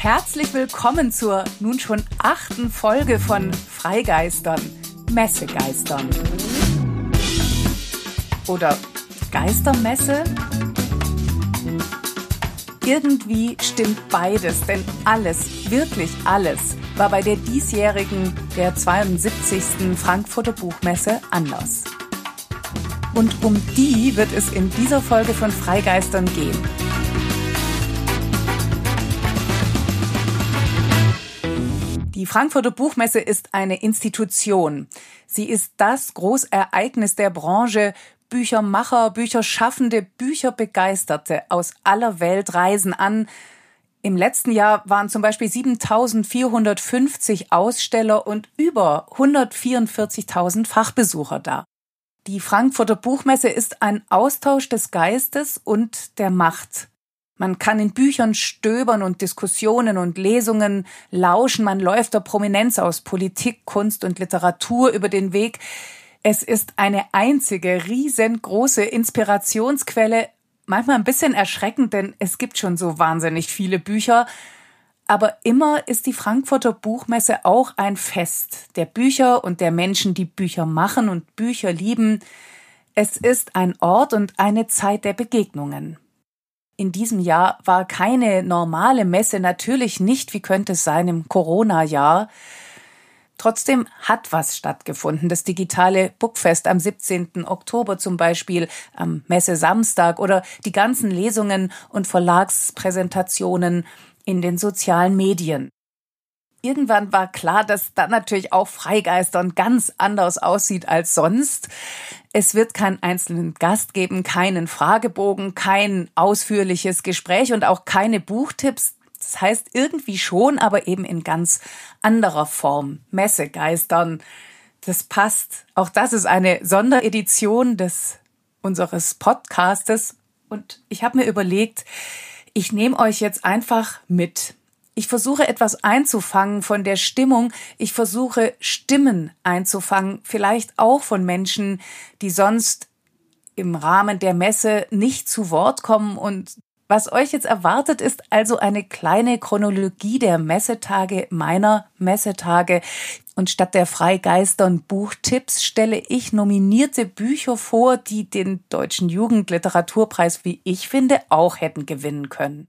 Herzlich willkommen zur nun schon achten Folge von Freigeistern, Messegeistern. Oder Geistermesse? Irgendwie stimmt beides, denn alles, wirklich alles, war bei der diesjährigen, der 72. Frankfurter Buchmesse anders. Und um die wird es in dieser Folge von Freigeistern gehen. Die Frankfurter Buchmesse ist eine Institution. Sie ist das Großereignis der Branche. Büchermacher, Bücherschaffende, Bücherbegeisterte aus aller Welt reisen an. Im letzten Jahr waren zum Beispiel 7450 Aussteller und über 144.000 Fachbesucher da. Die Frankfurter Buchmesse ist ein Austausch des Geistes und der Macht. Man kann in Büchern stöbern und Diskussionen und Lesungen lauschen. Man läuft der Prominenz aus Politik, Kunst und Literatur über den Weg. Es ist eine einzige riesengroße Inspirationsquelle. Manchmal ein bisschen erschreckend, denn es gibt schon so wahnsinnig viele Bücher. Aber immer ist die Frankfurter Buchmesse auch ein Fest der Bücher und der Menschen, die Bücher machen und Bücher lieben. Es ist ein Ort und eine Zeit der Begegnungen in diesem Jahr war keine normale Messe, natürlich nicht, wie könnte es sein im Corona-Jahr. Trotzdem hat was stattgefunden. Das digitale Bookfest am 17. Oktober zum Beispiel, am Messe Samstag oder die ganzen Lesungen und Verlagspräsentationen in den sozialen Medien. Irgendwann war klar, dass dann natürlich auch Freigeistern ganz anders aussieht als sonst. Es wird keinen einzelnen Gast geben, keinen Fragebogen, kein ausführliches Gespräch und auch keine Buchtipps. Das heißt irgendwie schon, aber eben in ganz anderer Form. Messegeistern. Das passt. Auch das ist eine Sonderedition des unseres Podcastes und ich habe mir überlegt, ich nehme euch jetzt einfach mit ich versuche etwas einzufangen von der Stimmung. Ich versuche Stimmen einzufangen, vielleicht auch von Menschen, die sonst im Rahmen der Messe nicht zu Wort kommen. Und was euch jetzt erwartet, ist also eine kleine Chronologie der Messetage, meiner Messetage. Und statt der Freigeistern Buchtipps stelle ich nominierte Bücher vor, die den Deutschen Jugendliteraturpreis, wie ich finde, auch hätten gewinnen können.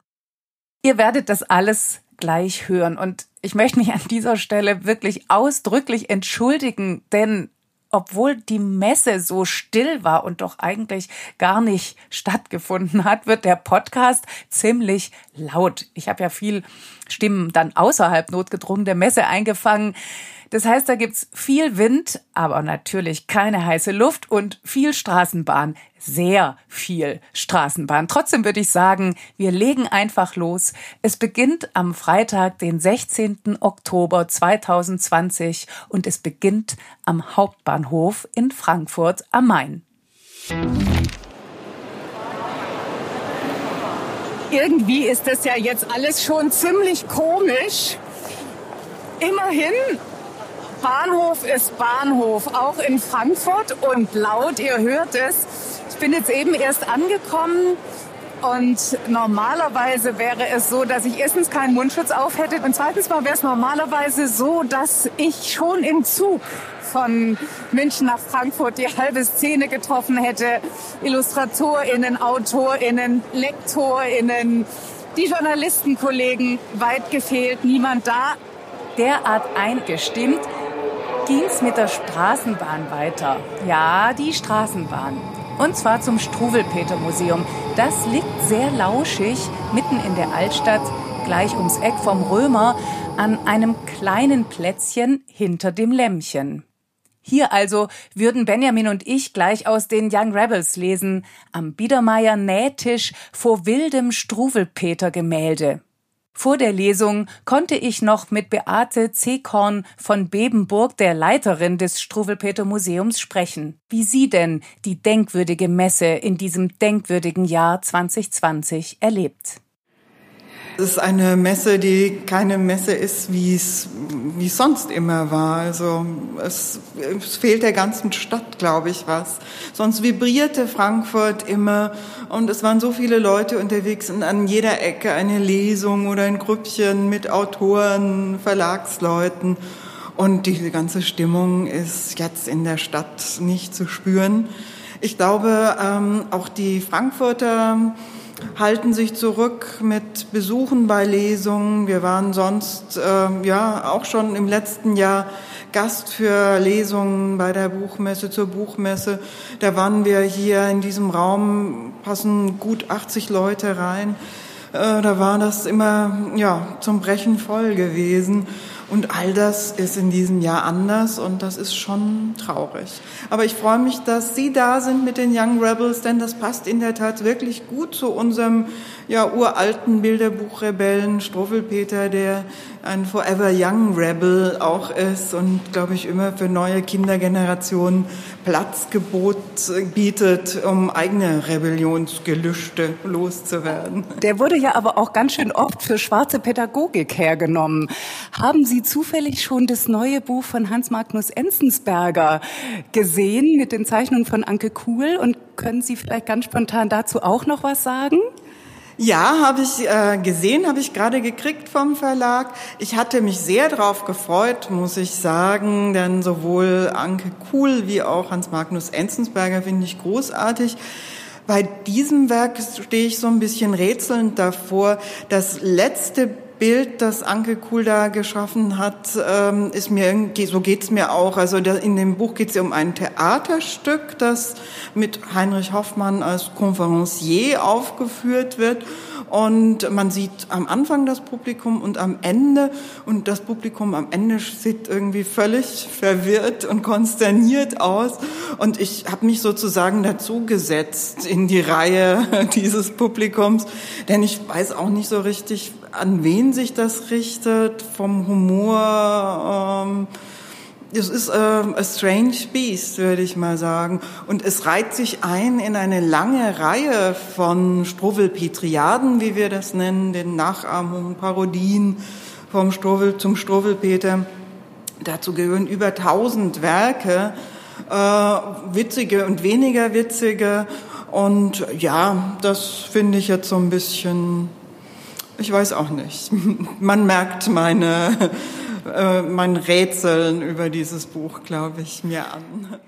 Ihr werdet das alles gleich hören. Und ich möchte mich an dieser Stelle wirklich ausdrücklich entschuldigen, denn obwohl die Messe so still war und doch eigentlich gar nicht stattgefunden hat, wird der Podcast ziemlich laut. Ich habe ja viel Stimmen dann außerhalb notgedrungen der Messe eingefangen. Das heißt, da gibt's viel Wind, aber natürlich keine heiße Luft und viel Straßenbahn. Sehr viel Straßenbahn. Trotzdem würde ich sagen, wir legen einfach los. Es beginnt am Freitag, den 16. Oktober 2020 und es beginnt am Hauptbahnhof in Frankfurt am Main. Irgendwie ist das ja jetzt alles schon ziemlich komisch. Immerhin Bahnhof ist Bahnhof, auch in Frankfurt und laut, ihr hört es. Ich bin jetzt eben erst angekommen und normalerweise wäre es so, dass ich erstens keinen Mundschutz auf hätte und zweitens mal wäre es normalerweise so, dass ich schon im Zug von München nach Frankfurt die halbe Szene getroffen hätte. IllustratorInnen, AutorInnen, LektorInnen, die Journalistenkollegen, weit gefehlt, niemand da. Derart eingestimmt, ging's mit der Straßenbahn weiter. Ja, die Straßenbahn. Und zwar zum Struwelpeter-Museum. Das liegt sehr lauschig mitten in der Altstadt, gleich ums Eck vom Römer, an einem kleinen Plätzchen hinter dem Lämmchen. Hier also würden Benjamin und ich gleich aus den Young Rebels lesen, am Biedermeier Nähtisch vor wildem Struwelpeter-Gemälde. Vor der Lesung konnte ich noch mit Beate Zekorn von Bebenburg, der Leiterin des Struwelpeter Museums, sprechen. Wie sie denn die denkwürdige Messe in diesem denkwürdigen Jahr 2020 erlebt. Es ist eine Messe, die keine Messe ist, wie es, wie es sonst immer war. Also es, es fehlt der ganzen Stadt, glaube ich, was. Sonst vibrierte Frankfurt immer und es waren so viele Leute unterwegs und an jeder Ecke eine Lesung oder ein Grüppchen mit Autoren, Verlagsleuten. Und diese ganze Stimmung ist jetzt in der Stadt nicht zu spüren. Ich glaube, ähm, auch die Frankfurter halten sich zurück mit Besuchen bei Lesungen. Wir waren sonst äh, ja auch schon im letzten Jahr Gast für Lesungen bei der Buchmesse zur Buchmesse. Da waren wir hier in diesem Raum, passen gut 80 Leute rein. Äh, da war das immer ja zum Brechen voll gewesen. Und all das ist in diesem Jahr anders und das ist schon traurig. Aber ich freue mich, dass Sie da sind mit den Young Rebels, denn das passt in der Tat wirklich gut zu unserem ja, uralten Bilderbuchrebellen Struffelpeter, der ein Forever Young Rebel auch ist und, glaube ich, immer für neue Kindergenerationen Platzgebot bietet, um eigene Rebellionsgelüste loszuwerden. Der wurde ja aber auch ganz schön oft für schwarze Pädagogik hergenommen. Haben Sie zufällig schon das neue Buch von Hans Magnus Enzensberger gesehen mit den Zeichnungen von Anke Kuhl und können Sie vielleicht ganz spontan dazu auch noch was sagen? Ja, habe ich äh, gesehen, habe ich gerade gekriegt vom Verlag. Ich hatte mich sehr darauf gefreut, muss ich sagen, denn sowohl Anke Kuhl wie auch Hans Magnus Enzensberger finde ich großartig. Bei diesem Werk stehe ich so ein bisschen rätselnd davor. Das letzte Bild, das Anke Kuhl da geschaffen hat, ähm, ist mir so geht's mir auch. Also in dem Buch geht es ja um ein Theaterstück, das mit Heinrich Hoffmann als Conferencier aufgeführt wird. Und man sieht am Anfang das Publikum und am Ende. Und das Publikum am Ende sieht irgendwie völlig verwirrt und konsterniert aus. Und ich habe mich sozusagen dazu gesetzt in die Reihe dieses Publikums, denn ich weiß auch nicht so richtig, an wen sich das richtet, vom Humor. Ähm, es ist äh, a strange beast, würde ich mal sagen. Und es reiht sich ein in eine lange Reihe von Struwwelpetriaden, wie wir das nennen, den Nachahmungen, Parodien vom Struwwel zum Struwwelpeter. Dazu gehören über tausend Werke, äh, witzige und weniger witzige. Und ja, das finde ich jetzt so ein bisschen, ich weiß auch nicht. Man merkt meine äh, mein Rätseln über dieses Buch, glaube ich, mir an.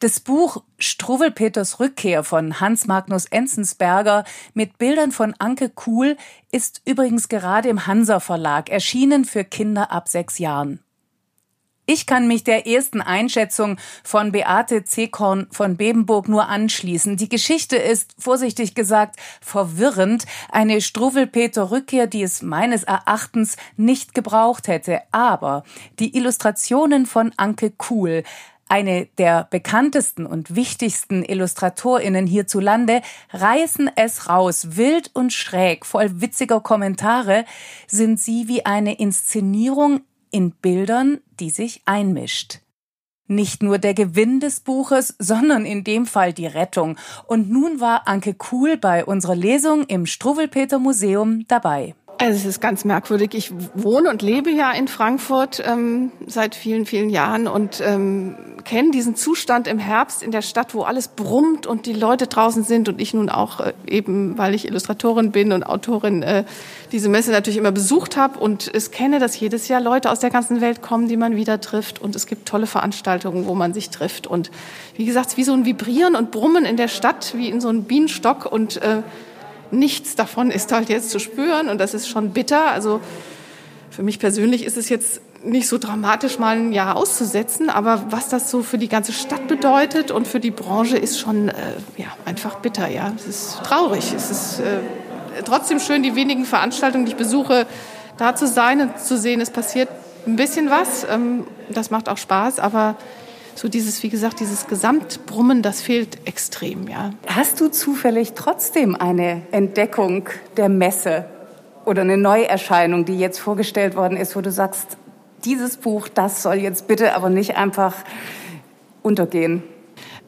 Das Buch Struwwelpeters Rückkehr von Hans Magnus Enzensberger mit Bildern von Anke Kuhl ist übrigens gerade im Hansa Verlag erschienen für Kinder ab sechs Jahren. Ich kann mich der ersten Einschätzung von Beate Zekorn von Bebenburg nur anschließen. Die Geschichte ist, vorsichtig gesagt, verwirrend. Eine Struwwelpeter-Rückkehr, die es meines Erachtens nicht gebraucht hätte. Aber die Illustrationen von Anke Kuhl, eine der bekanntesten und wichtigsten Illustratorinnen hierzulande, reißen es raus, wild und schräg, voll witziger Kommentare, sind sie wie eine Inszenierung in Bildern, die sich einmischt. Nicht nur der Gewinn des Buches, sondern in dem Fall die Rettung. Und nun war Anke Kuhl bei unserer Lesung im Struwwelpeter Museum dabei. Also es ist ganz merkwürdig. Ich wohne und lebe ja in Frankfurt ähm, seit vielen, vielen Jahren und ähm, kenne diesen Zustand im Herbst in der Stadt, wo alles brummt und die Leute draußen sind und ich nun auch äh, eben, weil ich Illustratorin bin und Autorin, äh, diese Messe natürlich immer besucht habe und es kenne, dass jedes Jahr Leute aus der ganzen Welt kommen, die man wieder trifft und es gibt tolle Veranstaltungen, wo man sich trifft und wie gesagt, wie so ein Vibrieren und Brummen in der Stadt, wie in so einem Bienenstock und äh, nichts davon ist halt jetzt zu spüren und das ist schon bitter. Also für mich persönlich ist es jetzt nicht so dramatisch, mal ein Jahr auszusetzen, aber was das so für die ganze Stadt bedeutet und für die Branche ist schon äh, ja, einfach bitter. Ja, es ist traurig. Es ist äh, trotzdem schön, die wenigen Veranstaltungen, die ich besuche, da zu sein und zu sehen, es passiert ein bisschen was. Ähm, das macht auch Spaß, aber so dieses, wie gesagt, dieses Gesamtbrummen, das fehlt extrem, ja. Hast du zufällig trotzdem eine Entdeckung der Messe oder eine Neuerscheinung, die jetzt vorgestellt worden ist, wo du sagst, dieses Buch, das soll jetzt bitte aber nicht einfach untergehen?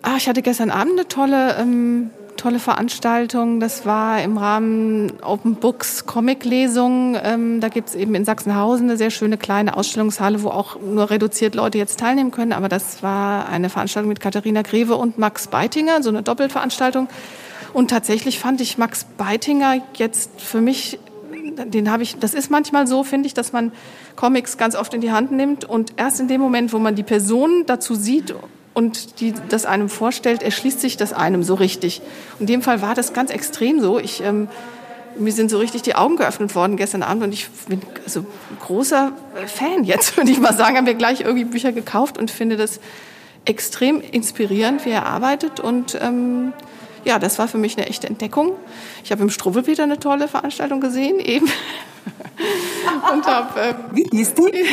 Ah, ich hatte gestern Abend eine tolle ähm, tolle Veranstaltung. Das war im Rahmen Open Books Comic-Lesung. Ähm, da gibt es eben in Sachsenhausen eine sehr schöne kleine Ausstellungshalle, wo auch nur reduziert Leute jetzt teilnehmen können. Aber das war eine Veranstaltung mit Katharina Greve und Max Beitinger, so eine Doppelveranstaltung. Und tatsächlich fand ich Max Beitinger jetzt für mich, den habe ich, das ist manchmal so, finde ich, dass man Comics ganz oft in die Hand nimmt und erst in dem Moment, wo man die Person dazu sieht und die das einem vorstellt, erschließt sich das einem so richtig. In dem Fall war das ganz extrem so. Ich, ähm, mir sind so richtig die Augen geöffnet worden gestern Abend und ich bin also großer Fan jetzt, würde ich mal sagen. Haben wir gleich irgendwie Bücher gekauft und finde das extrem inspirierend, wie er arbeitet und ähm, ja, das war für mich eine echte Entdeckung. Ich habe im Struwwelpeter eine tolle Veranstaltung gesehen, eben. Und hab, äh, Wie hieß die?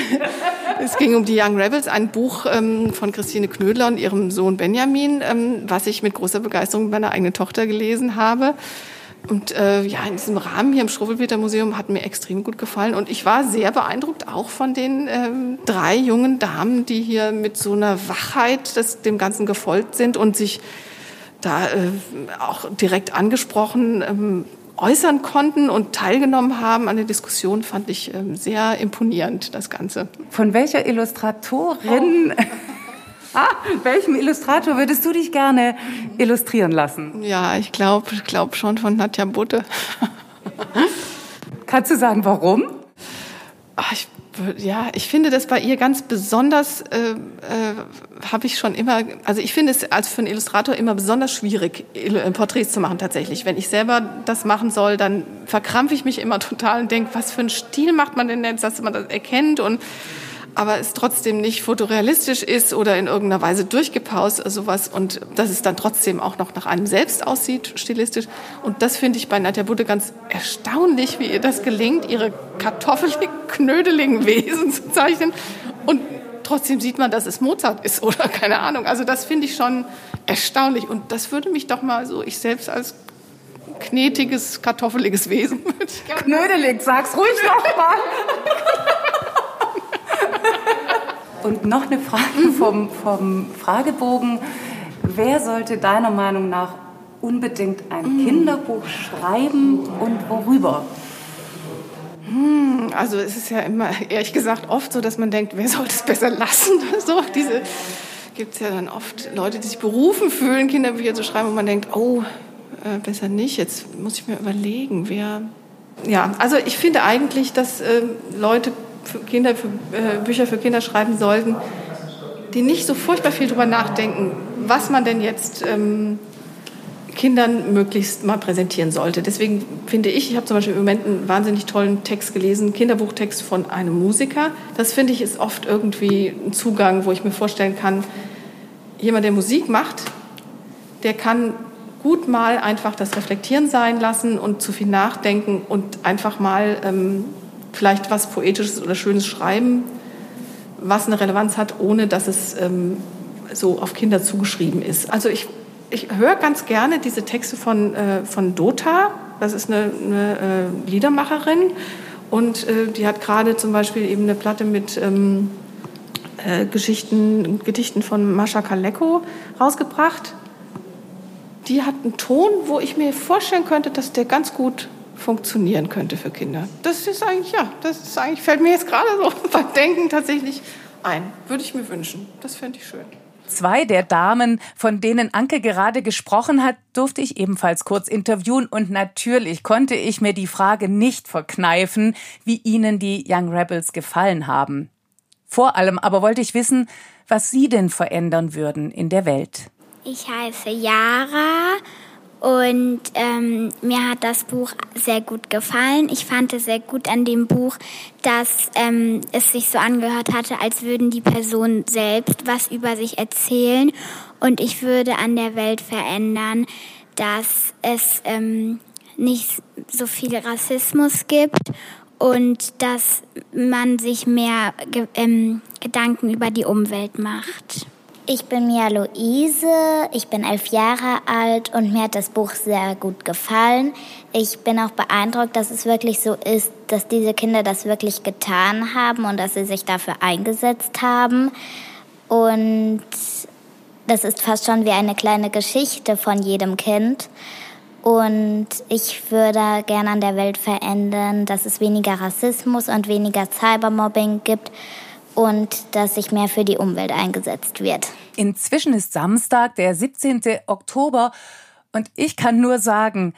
es ging um die Young Rebels, ein Buch ähm, von Christine Knödler und ihrem Sohn Benjamin, ähm, was ich mit großer Begeisterung mit meiner eigenen Tochter gelesen habe. Und äh, ja, in diesem Rahmen hier im Struwwelpeter Museum hat mir extrem gut gefallen. Und ich war sehr beeindruckt auch von den ähm, drei jungen Damen, die hier mit so einer Wachheit das, dem Ganzen gefolgt sind und sich da äh, auch direkt angesprochen ähm, äußern konnten und teilgenommen haben an der Diskussion, fand ich ähm, sehr imponierend, das Ganze. Von welcher Illustratorin, oh. ah, welchem Illustrator würdest du dich gerne illustrieren lassen? Ja, ich glaube ich glaub schon von Nadja Butte. Kannst du sagen, warum? Ach, ich ja, ich finde das bei ihr ganz besonders, äh, äh, habe ich schon immer, also ich finde es als für einen Illustrator immer besonders schwierig, Porträts zu machen tatsächlich. Wenn ich selber das machen soll, dann verkrampfe ich mich immer total und denke, was für einen Stil macht man denn jetzt, dass man das erkennt und aber es trotzdem nicht fotorealistisch ist oder in irgendeiner Weise durchgepaust oder sowas und dass es dann trotzdem auch noch nach einem selbst aussieht, stilistisch. Und das finde ich bei Nadja Budde ganz erstaunlich, wie ihr das gelingt, ihre kartoffelig knödeligen Wesen zu zeichnen und trotzdem sieht man, dass es Mozart ist oder keine Ahnung. Also das finde ich schon erstaunlich und das würde mich doch mal so, ich selbst als knetiges, kartoffeliges Wesen. Knödelig, sag's ruhig noch mal. Und noch eine Frage vom, vom Fragebogen. Wer sollte deiner Meinung nach unbedingt ein mm. Kinderbuch schreiben und worüber? Hm, also es ist ja immer, ehrlich gesagt, oft so, dass man denkt, wer sollte es besser lassen? So, diese gibt es ja dann oft Leute, die sich berufen fühlen, Kinderbücher zu schreiben, und man denkt, oh, äh, besser nicht. Jetzt muss ich mir überlegen, wer. Ja, also ich finde eigentlich, dass äh, Leute für Kinder, für, äh, Bücher für Kinder schreiben sollten, die nicht so furchtbar viel darüber nachdenken, was man denn jetzt ähm, Kindern möglichst mal präsentieren sollte. Deswegen finde ich, ich habe zum Beispiel im Moment einen wahnsinnig tollen Text gelesen, Kinderbuchtext von einem Musiker. Das finde ich ist oft irgendwie ein Zugang, wo ich mir vorstellen kann, jemand, der Musik macht, der kann gut mal einfach das Reflektieren sein lassen und zu viel nachdenken und einfach mal ähm, vielleicht was Poetisches oder Schönes schreiben, was eine Relevanz hat, ohne dass es ähm, so auf Kinder zugeschrieben ist. Also ich, ich höre ganz gerne diese Texte von, äh, von Dota. Das ist eine, eine äh, Liedermacherin und äh, die hat gerade zum Beispiel eben eine Platte mit ähm, äh, Geschichten, Gedichten von Mascha Kaleko rausgebracht. Die hat einen Ton, wo ich mir vorstellen könnte, dass der ganz gut funktionieren könnte für Kinder. Das ist eigentlich, ja, das ist eigentlich, fällt mir jetzt gerade so beim Denken tatsächlich ein. Würde ich mir wünschen. Das fände ich schön. Zwei der Damen, von denen Anke gerade gesprochen hat, durfte ich ebenfalls kurz interviewen und natürlich konnte ich mir die Frage nicht verkneifen, wie Ihnen die Young Rebels gefallen haben. Vor allem aber wollte ich wissen, was Sie denn verändern würden in der Welt. Ich heiße Yara und ähm, mir hat das Buch sehr gut gefallen. Ich fand es sehr gut an dem Buch, dass ähm, es sich so angehört hatte, als würden die Personen selbst was über sich erzählen. Und ich würde an der Welt verändern, dass es ähm, nicht so viel Rassismus gibt und dass man sich mehr ge ähm, Gedanken über die Umwelt macht. Ich bin Mia Luise, ich bin elf Jahre alt und mir hat das Buch sehr gut gefallen. Ich bin auch beeindruckt, dass es wirklich so ist, dass diese Kinder das wirklich getan haben und dass sie sich dafür eingesetzt haben. Und das ist fast schon wie eine kleine Geschichte von jedem Kind. Und ich würde gerne an der Welt verändern, dass es weniger Rassismus und weniger Cybermobbing gibt und dass sich mehr für die Umwelt eingesetzt wird. Inzwischen ist Samstag, der 17. Oktober. Und ich kann nur sagen,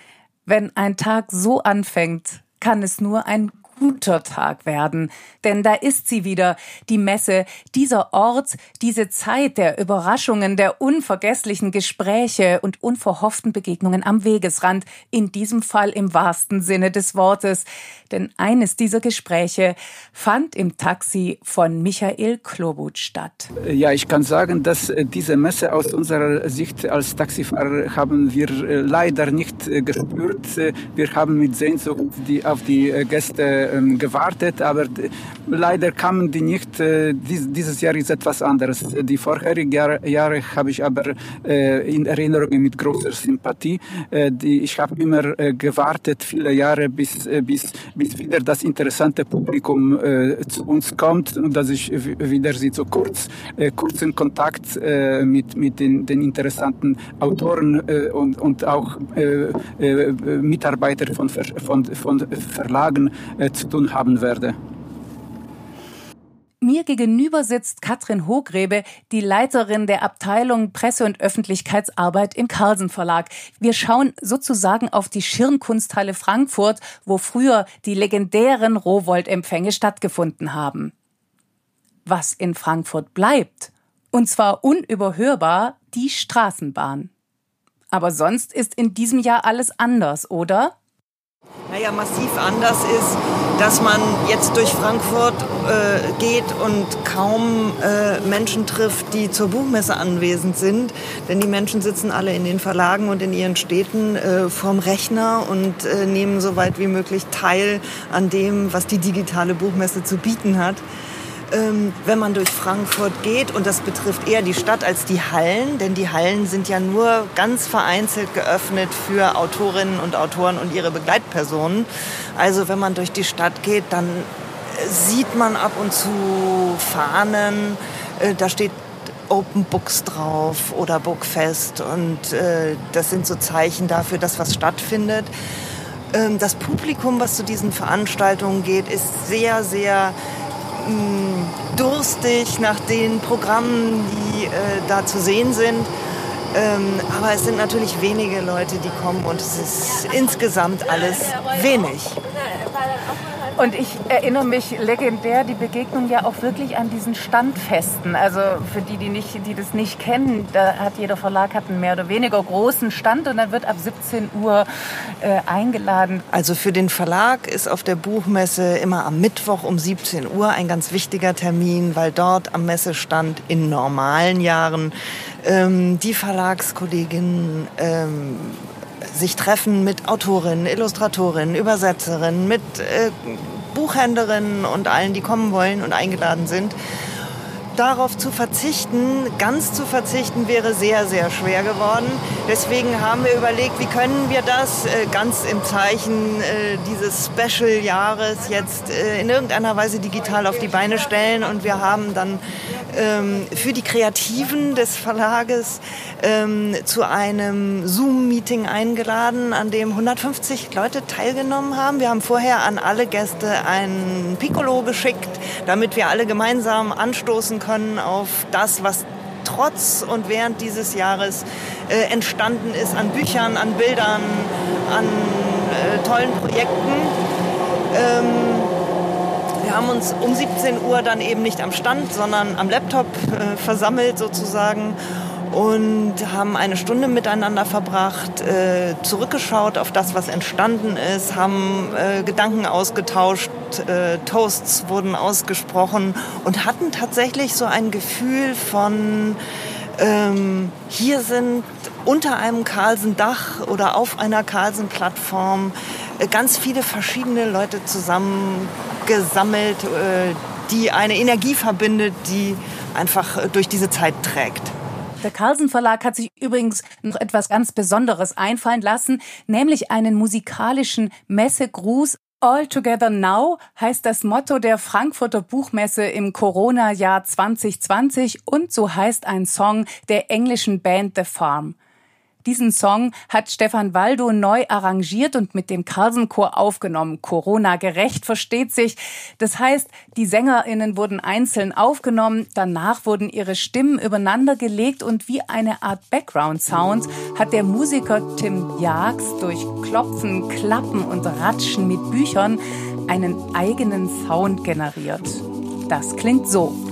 wenn ein Tag so anfängt, kann es nur ein guter Tag werden. Denn da ist sie wieder, die Messe, dieser Ort, diese Zeit der Überraschungen, der unvergesslichen Gespräche und unverhofften Begegnungen am Wegesrand, in diesem Fall im wahrsten Sinne des Wortes. Denn eines dieser Gespräche fand im Taxi von Michael Klobut statt. Ja, ich kann sagen, dass äh, diese Messe aus unserer Sicht als Taxifahrer haben wir äh, leider nicht äh, gespürt. Wir haben mit Sehnsucht die, auf die Gäste ähm, gewartet, aber leider kamen die nicht. Äh, dies, dieses Jahr ist etwas anderes. Die vorherigen Jahre, habe ich aber äh, in Erinnerung mit großer Sympathie. Äh, ich habe immer gewartet, viele Jahre, bis, bis, bis wieder das interessante Publikum zu uns kommt und dass ich wieder sie so kurz, kurzen Kontakt mit, mit den, den interessanten Autoren und, und auch Mitarbeitern von, von, von Verlagen zu tun haben werde. Mir gegenüber sitzt Katrin Hogrebe, die Leiterin der Abteilung Presse- und Öffentlichkeitsarbeit im Carlsen Verlag. Wir schauen sozusagen auf die Schirnkunsthalle Frankfurt, wo früher die legendären Rowold-Empfänge stattgefunden haben. Was in Frankfurt bleibt, und zwar unüberhörbar, die Straßenbahn. Aber sonst ist in diesem Jahr alles anders, oder? Naja, massiv anders ist, dass man jetzt durch Frankfurt äh, geht und kaum äh, Menschen trifft, die zur Buchmesse anwesend sind. Denn die Menschen sitzen alle in den Verlagen und in ihren Städten äh, vorm Rechner und äh, nehmen so weit wie möglich teil an dem, was die digitale Buchmesse zu bieten hat ähm, wenn man durch Frankfurt geht, und das betrifft eher die Stadt als die Hallen, denn die Hallen sind ja nur ganz vereinzelt geöffnet für Autorinnen und Autoren und ihre Begleitpersonen. Also wenn man durch die Stadt geht, dann sieht man ab und zu Fahnen, äh, da steht Open Books drauf oder Bookfest und äh, das sind so Zeichen dafür, dass was stattfindet. Ähm, das Publikum, was zu diesen Veranstaltungen geht, ist sehr, sehr durstig nach den Programmen, die äh, da zu sehen sind. Ähm, aber es sind natürlich wenige Leute, die kommen und es ist insgesamt alles wenig. Und ich erinnere mich legendär die Begegnung ja auch wirklich an diesen Standfesten. Also für die, die, nicht, die das nicht kennen, da hat jeder Verlag hat einen mehr oder weniger großen Stand und dann wird ab 17 Uhr äh, eingeladen. Also für den Verlag ist auf der Buchmesse immer am Mittwoch um 17 Uhr ein ganz wichtiger Termin, weil dort am Messestand in normalen Jahren ähm, die Verlagskolleginnen ähm, sich treffen mit Autorinnen, Illustratorinnen, Übersetzerinnen, mit äh, Buchhändlerinnen und allen, die kommen wollen und eingeladen sind. Darauf zu verzichten, ganz zu verzichten, wäre sehr, sehr schwer geworden. Deswegen haben wir überlegt, wie können wir das äh, ganz im Zeichen äh, dieses Special-Jahres jetzt äh, in irgendeiner Weise digital auf die Beine stellen. Und wir haben dann für die Kreativen des Verlages ähm, zu einem Zoom-Meeting eingeladen, an dem 150 Leute teilgenommen haben. Wir haben vorher an alle Gäste ein Piccolo geschickt, damit wir alle gemeinsam anstoßen können auf das, was trotz und während dieses Jahres äh, entstanden ist an Büchern, an Bildern, an äh, tollen Projekten. Ähm, haben uns um 17 Uhr dann eben nicht am Stand, sondern am Laptop äh, versammelt sozusagen und haben eine Stunde miteinander verbracht, äh, zurückgeschaut auf das, was entstanden ist, haben äh, Gedanken ausgetauscht, äh, Toasts wurden ausgesprochen und hatten tatsächlich so ein Gefühl von, ähm, hier sind unter einem Carlsen-Dach oder auf einer Carlsen-Plattform äh, ganz viele verschiedene Leute zusammengesammelt, äh, die eine Energie verbindet, die einfach äh, durch diese Zeit trägt. Der Carlsen Verlag hat sich übrigens noch etwas ganz Besonderes einfallen lassen, nämlich einen musikalischen Messegruß All Together Now heißt das Motto der Frankfurter Buchmesse im Corona-Jahr 2020 und so heißt ein Song der englischen Band The Farm. Diesen Song hat Stefan Waldo neu arrangiert und mit dem Carlsen-Chor aufgenommen. Corona-gerecht versteht sich. Das heißt, die SängerInnen wurden einzeln aufgenommen, danach wurden ihre Stimmen übereinander gelegt und wie eine Art Background-Sound hat der Musiker Tim Jags durch Klopfen, Klappen und Ratschen mit Büchern einen eigenen Sound generiert. Das klingt so.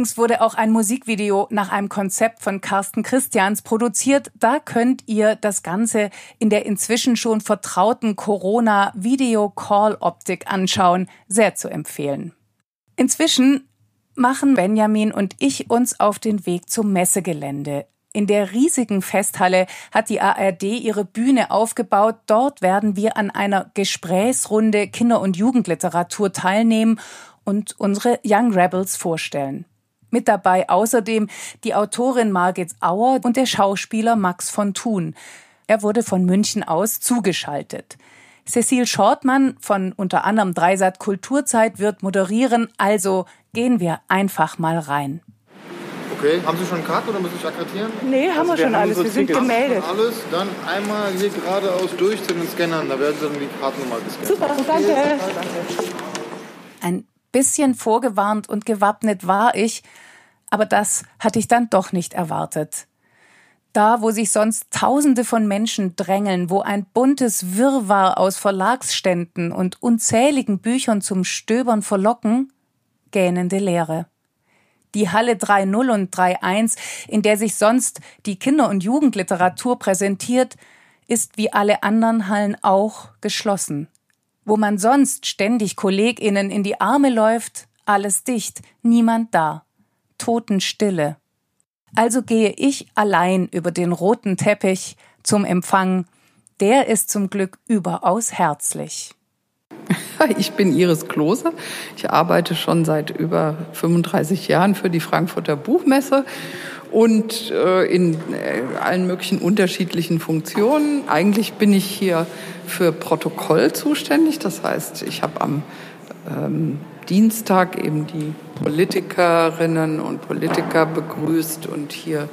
Übrigens wurde auch ein Musikvideo nach einem Konzept von Carsten Christians produziert. Da könnt ihr das Ganze in der inzwischen schon vertrauten Corona-Video-Call-Optik anschauen. Sehr zu empfehlen. Inzwischen machen Benjamin und ich uns auf den Weg zum Messegelände. In der riesigen Festhalle hat die ARD ihre Bühne aufgebaut. Dort werden wir an einer Gesprächsrunde Kinder- und Jugendliteratur teilnehmen und unsere Young Rebels vorstellen. Mit dabei außerdem die Autorin Margit Auer und der Schauspieler Max von Thun. Er wurde von München aus zugeschaltet. Cecil Shortmann von unter anderem Dreisat Kulturzeit wird moderieren, also gehen wir einfach mal rein. Okay, haben Sie schon Karten oder müssen Sie sich akkreditieren? Nee, haben also wir schon alles. Wir sind gemeldet. Alles, dann einmal hier geradeaus durch zu den Scannern. Da werden Sie dann die Karten nochmal gescannt. Super, danke. Ein bisschen vorgewarnt und gewappnet war ich, aber das hatte ich dann doch nicht erwartet. Da, wo sich sonst Tausende von Menschen drängeln, wo ein buntes Wirrwarr aus Verlagsständen und unzähligen Büchern zum Stöbern verlocken, gähnende Leere. Die Halle 3.0 und 3.1, in der sich sonst die Kinder- und Jugendliteratur präsentiert, ist wie alle anderen Hallen auch geschlossen. Wo man sonst ständig KollegInnen in die Arme läuft, alles dicht, niemand da. Totenstille. Also gehe ich allein über den roten Teppich zum Empfang. Der ist zum Glück überaus herzlich. Ich bin Iris Klose. Ich arbeite schon seit über 35 Jahren für die Frankfurter Buchmesse und äh, in äh, allen möglichen unterschiedlichen Funktionen. Eigentlich bin ich hier für Protokoll zuständig. Das heißt, ich habe am ähm, Dienstag eben die Politikerinnen und Politiker begrüßt und hier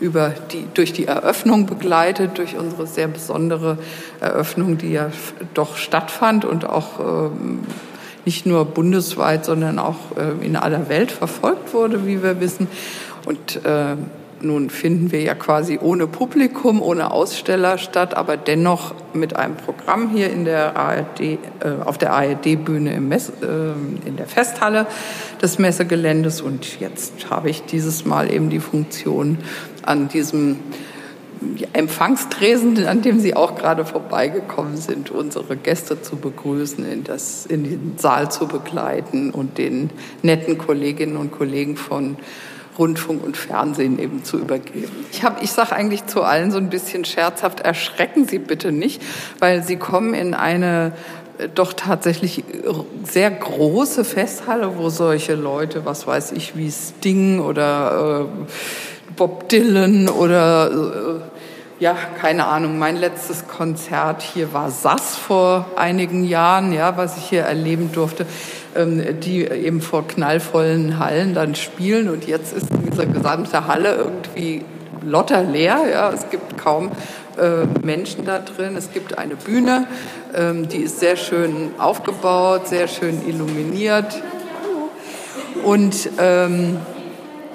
über die, durch die Eröffnung begleitet, durch unsere sehr besondere Eröffnung, die ja doch stattfand und auch ähm, nicht nur bundesweit, sondern auch äh, in aller Welt verfolgt wurde, wie wir wissen. Und äh, nun finden wir ja quasi ohne Publikum, ohne Aussteller statt, aber dennoch mit einem Programm hier in der ARD, äh, auf der ARD-Bühne im Mess, äh, in der Festhalle des Messegeländes. Und jetzt habe ich dieses Mal eben die Funktion an diesem Empfangstresen, an dem Sie auch gerade vorbeigekommen sind, unsere Gäste zu begrüßen, in, das, in den Saal zu begleiten und den netten Kolleginnen und Kollegen von Rundfunk und Fernsehen eben zu übergeben. Ich habe, ich sage eigentlich zu allen so ein bisschen scherzhaft: Erschrecken Sie bitte nicht, weil Sie kommen in eine äh, doch tatsächlich sehr große Festhalle, wo solche Leute, was weiß ich, wie Sting oder äh, Bob Dylan oder äh, ja, keine Ahnung, mein letztes Konzert hier war Sass vor einigen Jahren, ja, was ich hier erleben durfte. Ähm, die eben vor knallvollen Hallen dann spielen. Und jetzt ist diese gesamte Halle irgendwie lotter leer. Ja, es gibt kaum äh, Menschen da drin. Es gibt eine Bühne, ähm, die ist sehr schön aufgebaut, sehr schön illuminiert. Und ähm,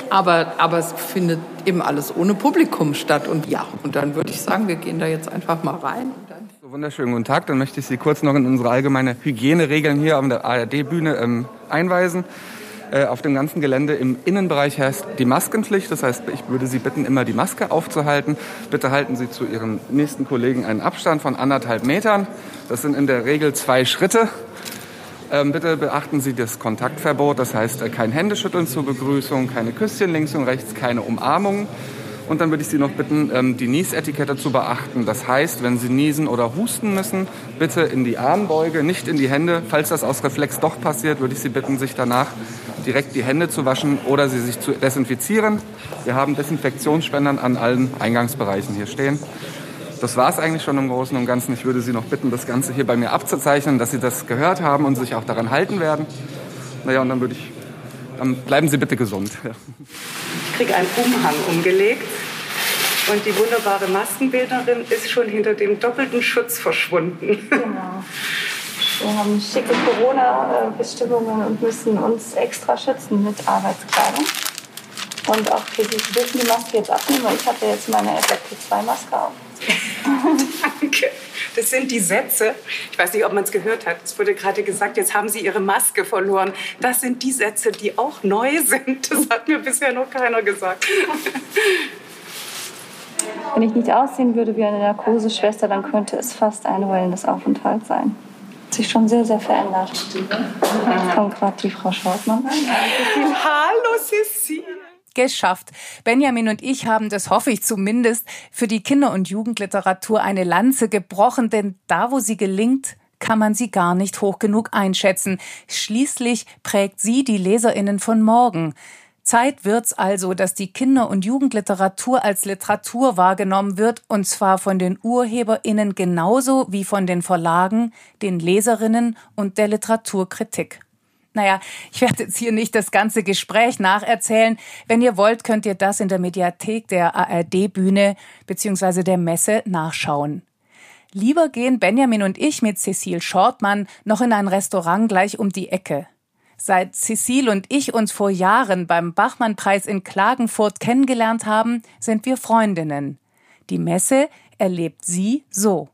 aber, aber es findet eben alles ohne Publikum statt. Und ja, und dann würde ich sagen, wir gehen da jetzt einfach mal rein. Wunderschönen guten Tag. Dann möchte ich Sie kurz noch in unsere allgemeine Hygieneregeln hier auf der ARD-Bühne ähm, einweisen. Äh, auf dem ganzen Gelände im Innenbereich herrscht die Maskenpflicht. Das heißt, ich würde Sie bitten, immer die Maske aufzuhalten. Bitte halten Sie zu Ihren nächsten Kollegen einen Abstand von anderthalb Metern. Das sind in der Regel zwei Schritte. Ähm, bitte beachten Sie das Kontaktverbot. Das heißt, äh, kein Händeschütteln zur Begrüßung, keine Küsschen links und rechts, keine Umarmungen. Und dann würde ich Sie noch bitten, ähm, die Niesetikette zu beachten. Das heißt, wenn Sie niesen oder husten müssen, bitte in die Armbeuge, nicht in die Hände. Falls das aus Reflex doch passiert, würde ich Sie bitten, sich danach direkt die Hände zu waschen oder sie sich zu desinfizieren. Wir haben Desinfektionsspendern an allen Eingangsbereichen hier stehen. Das war es eigentlich schon im Großen und Ganzen. Ich würde Sie noch bitten, das Ganze hier bei mir abzuzeichnen, dass Sie das gehört haben und sich auch daran halten werden. Naja, und dann würde ich, dann bleiben Sie bitte gesund. Kriege einen Umhang umgelegt und die wunderbare Maskenbildnerin ist schon hinter dem doppelten Schutz verschwunden. Genau. Wir haben schicke Corona-Bestimmungen und müssen uns extra schützen mit Arbeitskleidung. Und auch für Sie dürfen die Maske jetzt abnehmen, weil ich hatte jetzt meine FFP2-Maske auf. Danke. Das sind die Sätze. Ich weiß nicht, ob man es gehört hat. Es wurde gerade gesagt, jetzt haben Sie Ihre Maske verloren. Das sind die Sätze, die auch neu sind. Das hat mir bisher noch keiner gesagt. Wenn ich nicht aussehen würde wie eine Narkoseschwester, dann könnte es fast ein Wellness-Aufenthalt sein. Hat sich schon sehr, sehr verändert. Jetzt kommt gerade die Frau Schortmann. Hallo, Cecile. Geschafft. Benjamin und ich haben, das hoffe ich zumindest, für die Kinder- und Jugendliteratur eine Lanze gebrochen, denn da, wo sie gelingt, kann man sie gar nicht hoch genug einschätzen. Schließlich prägt sie die Leserinnen von morgen. Zeit wird's also, dass die Kinder- und Jugendliteratur als Literatur wahrgenommen wird, und zwar von den UrheberInnen genauso wie von den Verlagen, den Leserinnen und der Literaturkritik. Naja, ich werde jetzt hier nicht das ganze Gespräch nacherzählen. Wenn ihr wollt, könnt ihr das in der Mediathek der ARD-Bühne bzw. der Messe nachschauen. Lieber gehen Benjamin und ich mit Cecile Shortmann noch in ein Restaurant gleich um die Ecke. Seit Cecile und ich uns vor Jahren beim Bachmann-Preis in Klagenfurt kennengelernt haben, sind wir Freundinnen. Die Messe erlebt sie so.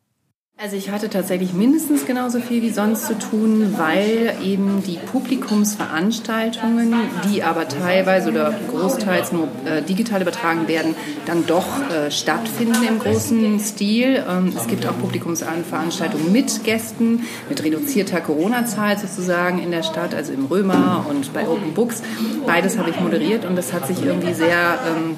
Also ich hatte tatsächlich mindestens genauso viel wie sonst zu tun, weil eben die Publikumsveranstaltungen, die aber teilweise oder großteils nur äh, digital übertragen werden, dann doch äh, stattfinden im großen Stil. Ähm, es gibt auch Publikumsveranstaltungen mit Gästen, mit reduzierter Corona-Zahl sozusagen in der Stadt, also im Römer und bei Open Books. Beides habe ich moderiert und das hat sich irgendwie sehr ähm,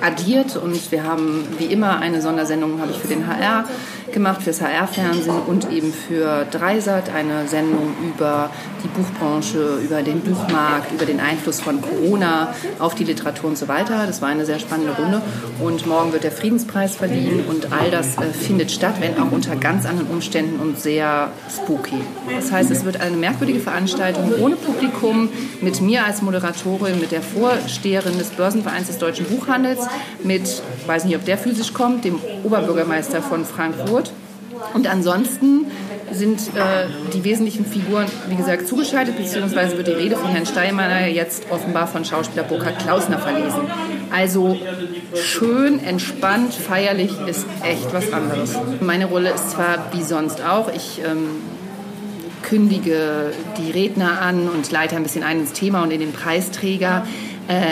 addiert und wir haben wie immer eine Sondersendung habe ich für den HR gemacht, fürs HR-Fernsehen und eben für Dreisat eine Sendung über die Buchbranche, über den Buchmarkt, über den Einfluss von Corona auf die Literatur und so weiter. Das war eine sehr spannende Runde und morgen wird der Friedenspreis verliehen und all das äh, findet statt, wenn auch unter ganz anderen Umständen und sehr spooky. Das heißt, es wird eine merkwürdige Veranstaltung ohne Publikum mit mir als Moderatorin, mit der Vorsteherin des Börsenvereins des deutschen Buchhandels, mit, weiß nicht, ob der physisch kommt, dem Oberbürgermeister von Frankfurt. Und ansonsten sind äh, die wesentlichen Figuren, wie gesagt, zugeschaltet, beziehungsweise wird die Rede von Herrn Steinmeier jetzt offenbar von Schauspieler Burkhard Klausner verlesen. Also schön, entspannt, feierlich ist echt was anderes. Meine Rolle ist zwar wie sonst auch, ich ähm, kündige die Redner an und leite ein bisschen ein ins Thema und in den Preisträger. Äh,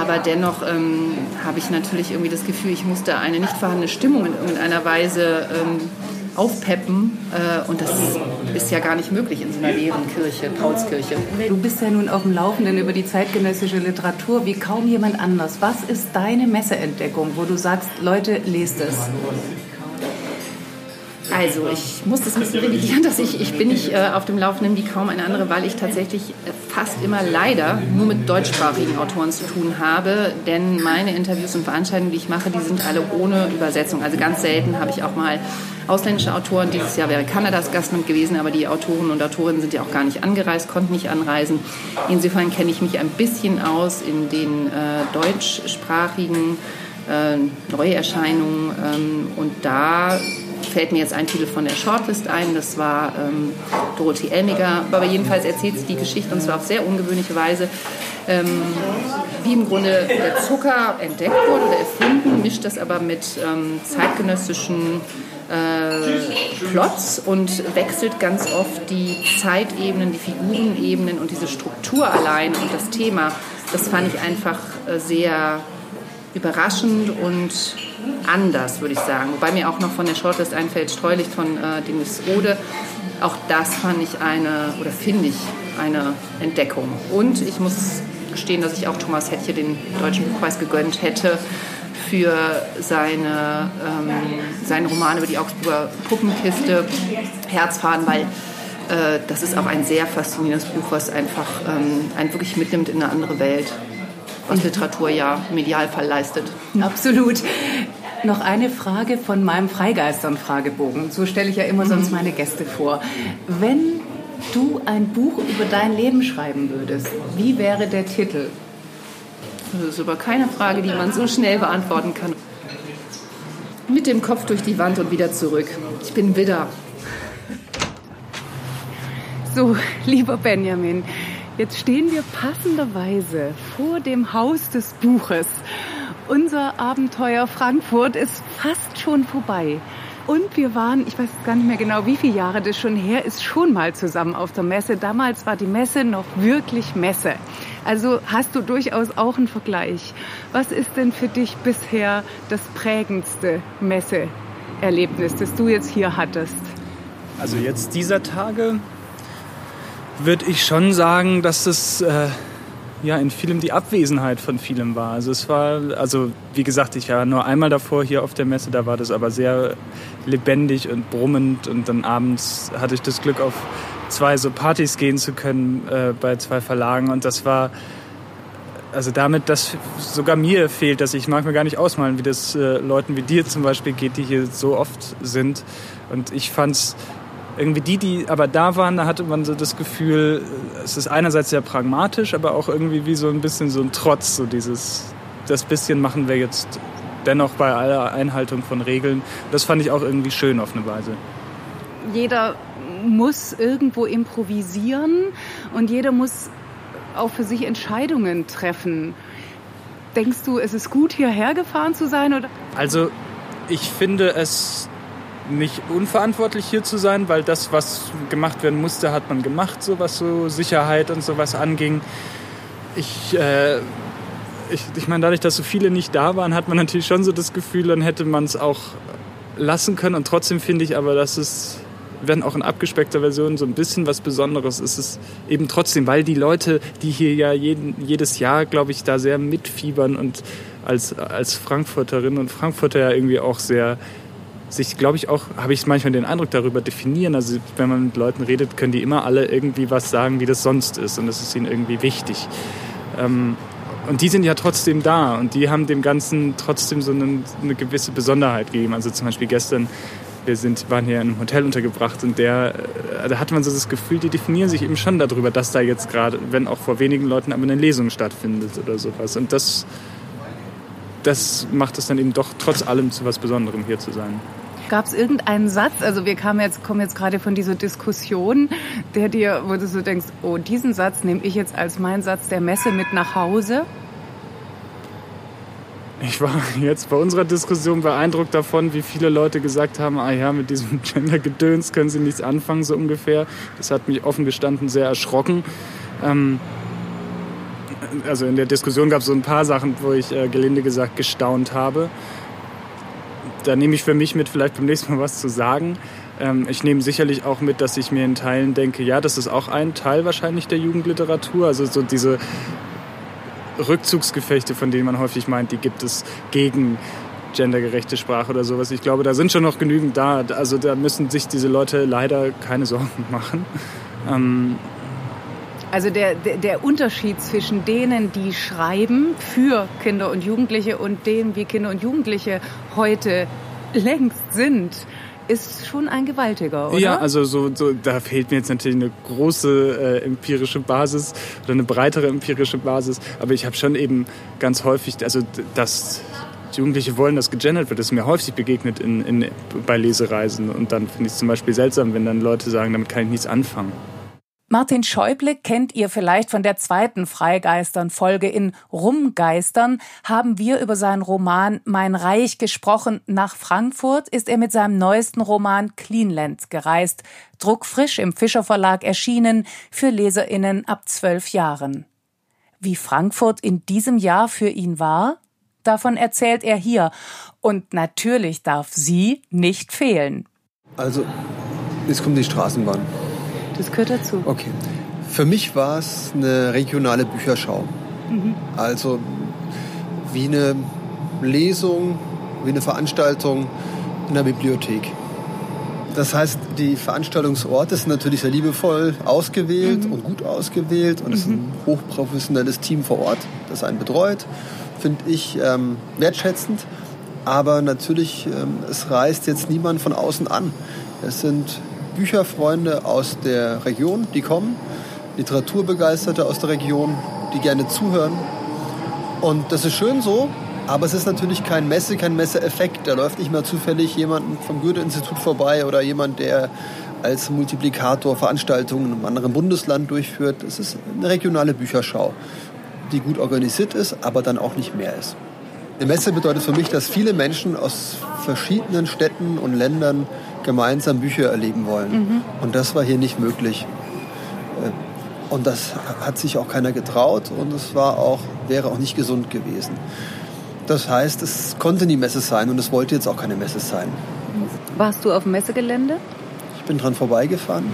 aber dennoch ähm, habe ich natürlich irgendwie das Gefühl, ich musste eine nicht vorhandene Stimmung in irgendeiner Weise ähm, aufpeppen. Äh, und das ist ja gar nicht möglich in so einer leeren Kirche, Paulskirche. Du bist ja nun auf dem Laufenden über die zeitgenössische Literatur wie kaum jemand anders. Was ist deine Messeentdeckung, wo du sagst, Leute, lest es? Also, ich muss das ein bisschen revidieren, dass ich, ich bin nicht äh, auf dem Laufenden wie kaum eine andere, weil ich tatsächlich äh, fast immer leider nur mit deutschsprachigen Autoren zu tun habe, denn meine Interviews und Veranstaltungen, die ich mache, die sind alle ohne Übersetzung. Also ganz selten habe ich auch mal ausländische Autoren. Dieses Jahr wäre Kanadas Gastland gewesen, aber die Autoren und Autorinnen sind ja auch gar nicht angereist, konnten nicht anreisen. Insofern kenne ich mich ein bisschen aus in den äh, deutschsprachigen äh, Neuerscheinungen ähm, und da fällt mir jetzt ein Titel von der Shortlist ein, das war ähm, Dorothee Elmiger. Aber jedenfalls erzählt sie die Geschichte und zwar auf sehr ungewöhnliche Weise ähm, wie im Grunde der Zucker entdeckt wurde oder erfunden, mischt das aber mit ähm, zeitgenössischen äh, Plots und wechselt ganz oft die Zeitebenen, die Figurenebenen und diese Struktur allein und das Thema. Das fand ich einfach äh, sehr überraschend und anders, würde ich sagen. Wobei mir auch noch von der Shortlist einfällt, Streulicht von äh, Denis Rode. Auch das fand ich eine, oder finde ich, eine Entdeckung. Und ich muss gestehen, dass ich auch Thomas Hettche den Deutschen Buchpreis gegönnt hätte für seine, ähm, seinen Roman über die Augsburger Puppenkiste, Herzfaden, weil äh, das ist auch ein sehr faszinierendes Buch, was einfach ähm, einen wirklich mitnimmt in eine andere Welt, was Literatur ja im Idealfall leistet. Absolut. Noch eine Frage von meinem Freigeistern-Fragebogen. So stelle ich ja immer sonst meine Gäste vor. Wenn du ein Buch über dein Leben schreiben würdest, wie wäre der Titel? Das ist aber keine Frage, die man so schnell beantworten kann. Mit dem Kopf durch die Wand und wieder zurück. Ich bin Widder. So, lieber Benjamin, jetzt stehen wir passenderweise vor dem Haus des Buches. Unser Abenteuer Frankfurt ist fast schon vorbei. Und wir waren, ich weiß gar nicht mehr genau, wie viele Jahre das schon her ist, schon mal zusammen auf der Messe. Damals war die Messe noch wirklich Messe. Also hast du durchaus auch einen Vergleich. Was ist denn für dich bisher das prägendste Messeerlebnis, das du jetzt hier hattest? Also jetzt dieser Tage würde ich schon sagen, dass es äh, ja in vielem die Abwesenheit von vielem war. Also es war, also wie gesagt, ich war nur einmal davor hier auf der Messe, da war das aber sehr lebendig und brummend und dann abends hatte ich das Glück auf zwei so Partys gehen zu können äh, bei zwei Verlagen und das war also damit, dass sogar mir fehlt, dass ich mag mir gar nicht ausmalen, wie das äh, Leuten wie dir zum Beispiel geht, die hier so oft sind. Und ich fand's irgendwie die, die aber da waren, da hatte man so das Gefühl, es ist einerseits sehr pragmatisch, aber auch irgendwie wie so ein bisschen so ein Trotz, so dieses, das bisschen machen wir jetzt dennoch bei aller Einhaltung von Regeln. Das fand ich auch irgendwie schön auf eine Weise. Jeder muss irgendwo improvisieren und jeder muss auch für sich Entscheidungen treffen. Denkst du, es ist gut, hierher gefahren zu sein? Oder? Also ich finde es nicht unverantwortlich hier zu sein, weil das, was gemacht werden musste, hat man gemacht, so was so Sicherheit und sowas anging. Ich, äh, ich, ich meine, dadurch, dass so viele nicht da waren, hat man natürlich schon so das Gefühl, dann hätte man es auch lassen können. Und trotzdem finde ich aber, dass es, wenn auch in abgespeckter Version so ein bisschen was Besonderes ist, es eben trotzdem, weil die Leute, die hier ja jeden, jedes Jahr, glaube ich, da sehr mitfiebern und als, als Frankfurterinnen und Frankfurter ja irgendwie auch sehr sich, glaube ich, auch, habe ich manchmal den Eindruck darüber definieren. Also wenn man mit Leuten redet, können die immer alle irgendwie was sagen, wie das sonst ist. Und das ist ihnen irgendwie wichtig. Ähm, und die sind ja trotzdem da und die haben dem Ganzen trotzdem so eine, eine gewisse Besonderheit gegeben. Also zum Beispiel gestern, wir sind, waren hier in einem Hotel untergebracht und der, äh, da hat man so das Gefühl, die definieren sich eben schon darüber, dass da jetzt gerade, wenn auch vor wenigen Leuten, aber eine Lesung stattfindet oder sowas. Und das, das macht es dann eben doch trotz allem zu was Besonderem hier zu sein. Gab es irgendeinen Satz, also wir kamen jetzt, kommen jetzt gerade von dieser Diskussion, der dir, wo du so denkst, oh, diesen Satz nehme ich jetzt als meinen Satz der Messe mit nach Hause? Ich war jetzt bei unserer Diskussion beeindruckt davon, wie viele Leute gesagt haben, ah ja, mit diesem Gender-Gedöns können sie nichts anfangen, so ungefähr. Das hat mich offen gestanden sehr erschrocken. Ähm, also in der Diskussion gab es so ein paar Sachen, wo ich äh, gelinde gesagt gestaunt habe da nehme ich für mich mit, vielleicht beim nächsten Mal was zu sagen. Ähm, ich nehme sicherlich auch mit, dass ich mir in Teilen denke, ja, das ist auch ein Teil wahrscheinlich der Jugendliteratur. Also so diese Rückzugsgefechte, von denen man häufig meint, die gibt es gegen gendergerechte Sprache oder sowas. Ich glaube, da sind schon noch genügend da. Also da müssen sich diese Leute leider keine Sorgen machen. Ähm, also der, der, der, Unterschied zwischen denen, die schreiben für Kinder und Jugendliche und denen, wie Kinder und Jugendliche heute längst sind, ist schon ein gewaltiger, oder? Ja, also so, so da fehlt mir jetzt natürlich eine große äh, empirische Basis oder eine breitere empirische Basis. Aber ich habe schon eben ganz häufig, also dass Jugendliche wollen, dass gegendert wird, das ist mir häufig begegnet in, in, bei Lesereisen. Und dann finde ich es zum Beispiel seltsam, wenn dann Leute sagen, damit kann ich nichts anfangen. Martin Schäuble kennt ihr vielleicht von der zweiten Freigeistern-Folge. In Rumgeistern haben wir über seinen Roman Mein Reich gesprochen. Nach Frankfurt ist er mit seinem neuesten Roman Cleanland gereist. Druckfrisch im Fischer Verlag erschienen für LeserInnen ab zwölf Jahren. Wie Frankfurt in diesem Jahr für ihn war? Davon erzählt er hier. Und natürlich darf sie nicht fehlen. Also, jetzt kommt die Straßenbahn. Das gehört dazu. Okay. Für mich war es eine regionale Bücherschau. Mhm. Also wie eine Lesung, wie eine Veranstaltung in der Bibliothek. Das heißt, die Veranstaltungsorte sind natürlich sehr liebevoll ausgewählt mhm. und gut ausgewählt und es mhm. ist ein hochprofessionelles Team vor Ort, das einen betreut. Finde ich ähm, wertschätzend. Aber natürlich, ähm, es reist jetzt niemand von außen an. Es sind Bücherfreunde aus der Region, die kommen, Literaturbegeisterte aus der Region, die gerne zuhören. Und das ist schön so, aber es ist natürlich kein Messe, kein Messeeffekt. Da läuft nicht mal zufällig jemand vom Goethe-Institut vorbei oder jemand, der als Multiplikator Veranstaltungen in einem anderen Bundesland durchführt. Es ist eine regionale Bücherschau, die gut organisiert ist, aber dann auch nicht mehr ist. Eine Messe bedeutet für mich, dass viele Menschen aus verschiedenen Städten und Ländern gemeinsam Bücher erleben wollen. Mhm. Und das war hier nicht möglich. Äh, und das hat sich auch keiner getraut und es war auch, wäre auch nicht gesund gewesen. Das heißt, es konnte nie Messe sein und es wollte jetzt auch keine Messe sein. Warst du auf dem Messegelände? Ich bin dran vorbeigefahren.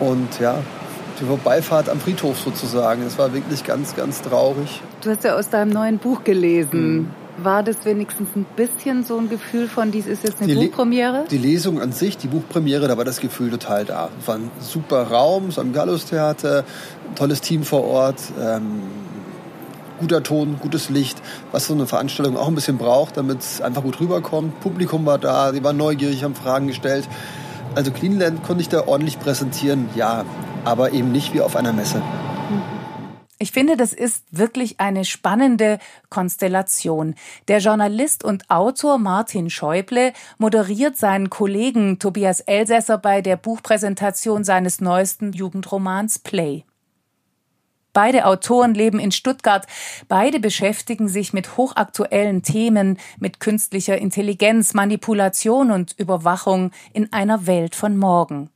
Und ja, die Vorbeifahrt am Friedhof sozusagen. Es war wirklich ganz, ganz traurig. Du hast ja aus deinem neuen Buch gelesen. War das wenigstens ein bisschen so ein Gefühl von, dies ist jetzt eine die Buchpremiere? Die Lesung an sich, die Buchpremiere, da war das Gefühl total da. Es war ein super Raum, so am Gallus-Theater, tolles Team vor Ort, ähm, guter Ton, gutes Licht, was so eine Veranstaltung auch ein bisschen braucht, damit es einfach gut rüberkommt. Publikum war da, die waren neugierig, haben Fragen gestellt. Also Cleanland konnte ich da ordentlich präsentieren, ja, aber eben nicht wie auf einer Messe. Ich finde, das ist wirklich eine spannende Konstellation. Der Journalist und Autor Martin Schäuble moderiert seinen Kollegen Tobias Elsässer bei der Buchpräsentation seines neuesten Jugendromans Play. Beide Autoren leben in Stuttgart. Beide beschäftigen sich mit hochaktuellen Themen, mit künstlicher Intelligenz, Manipulation und Überwachung in einer Welt von morgen.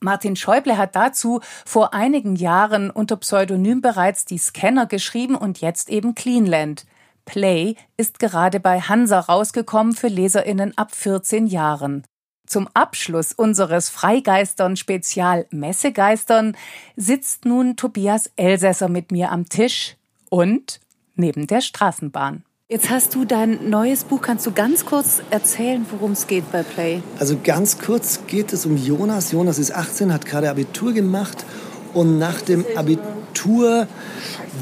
Martin Schäuble hat dazu vor einigen Jahren unter Pseudonym bereits die Scanner geschrieben und jetzt eben Cleanland. Play ist gerade bei Hansa rausgekommen für Leserinnen ab 14 Jahren. Zum Abschluss unseres Freigeistern Spezial Messegeistern sitzt nun Tobias Elsässer mit mir am Tisch und neben der Straßenbahn. Jetzt hast du dein neues Buch. Kannst du ganz kurz erzählen, worum es geht bei Play? Also ganz kurz geht es um Jonas. Jonas ist 18, hat gerade Abitur gemacht und nach dem Abitur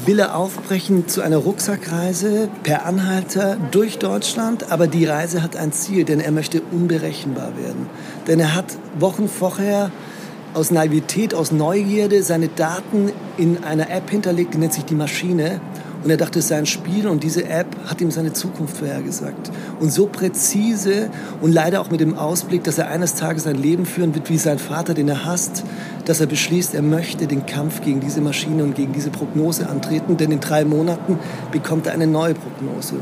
will er aufbrechen zu einer Rucksackreise per Anhalter durch Deutschland. Aber die Reise hat ein Ziel, denn er möchte unberechenbar werden. Denn er hat Wochen vorher aus Naivität, aus Neugierde seine Daten in einer App hinterlegt, die nennt sich die Maschine. Und er dachte, es sei ein Spiel und diese App hat ihm seine Zukunft vorhergesagt. Und so präzise und leider auch mit dem Ausblick, dass er eines Tages ein Leben führen wird wie sein Vater, den er hasst, dass er beschließt, er möchte den Kampf gegen diese Maschine und gegen diese Prognose antreten, denn in drei Monaten bekommt er eine neue Prognose.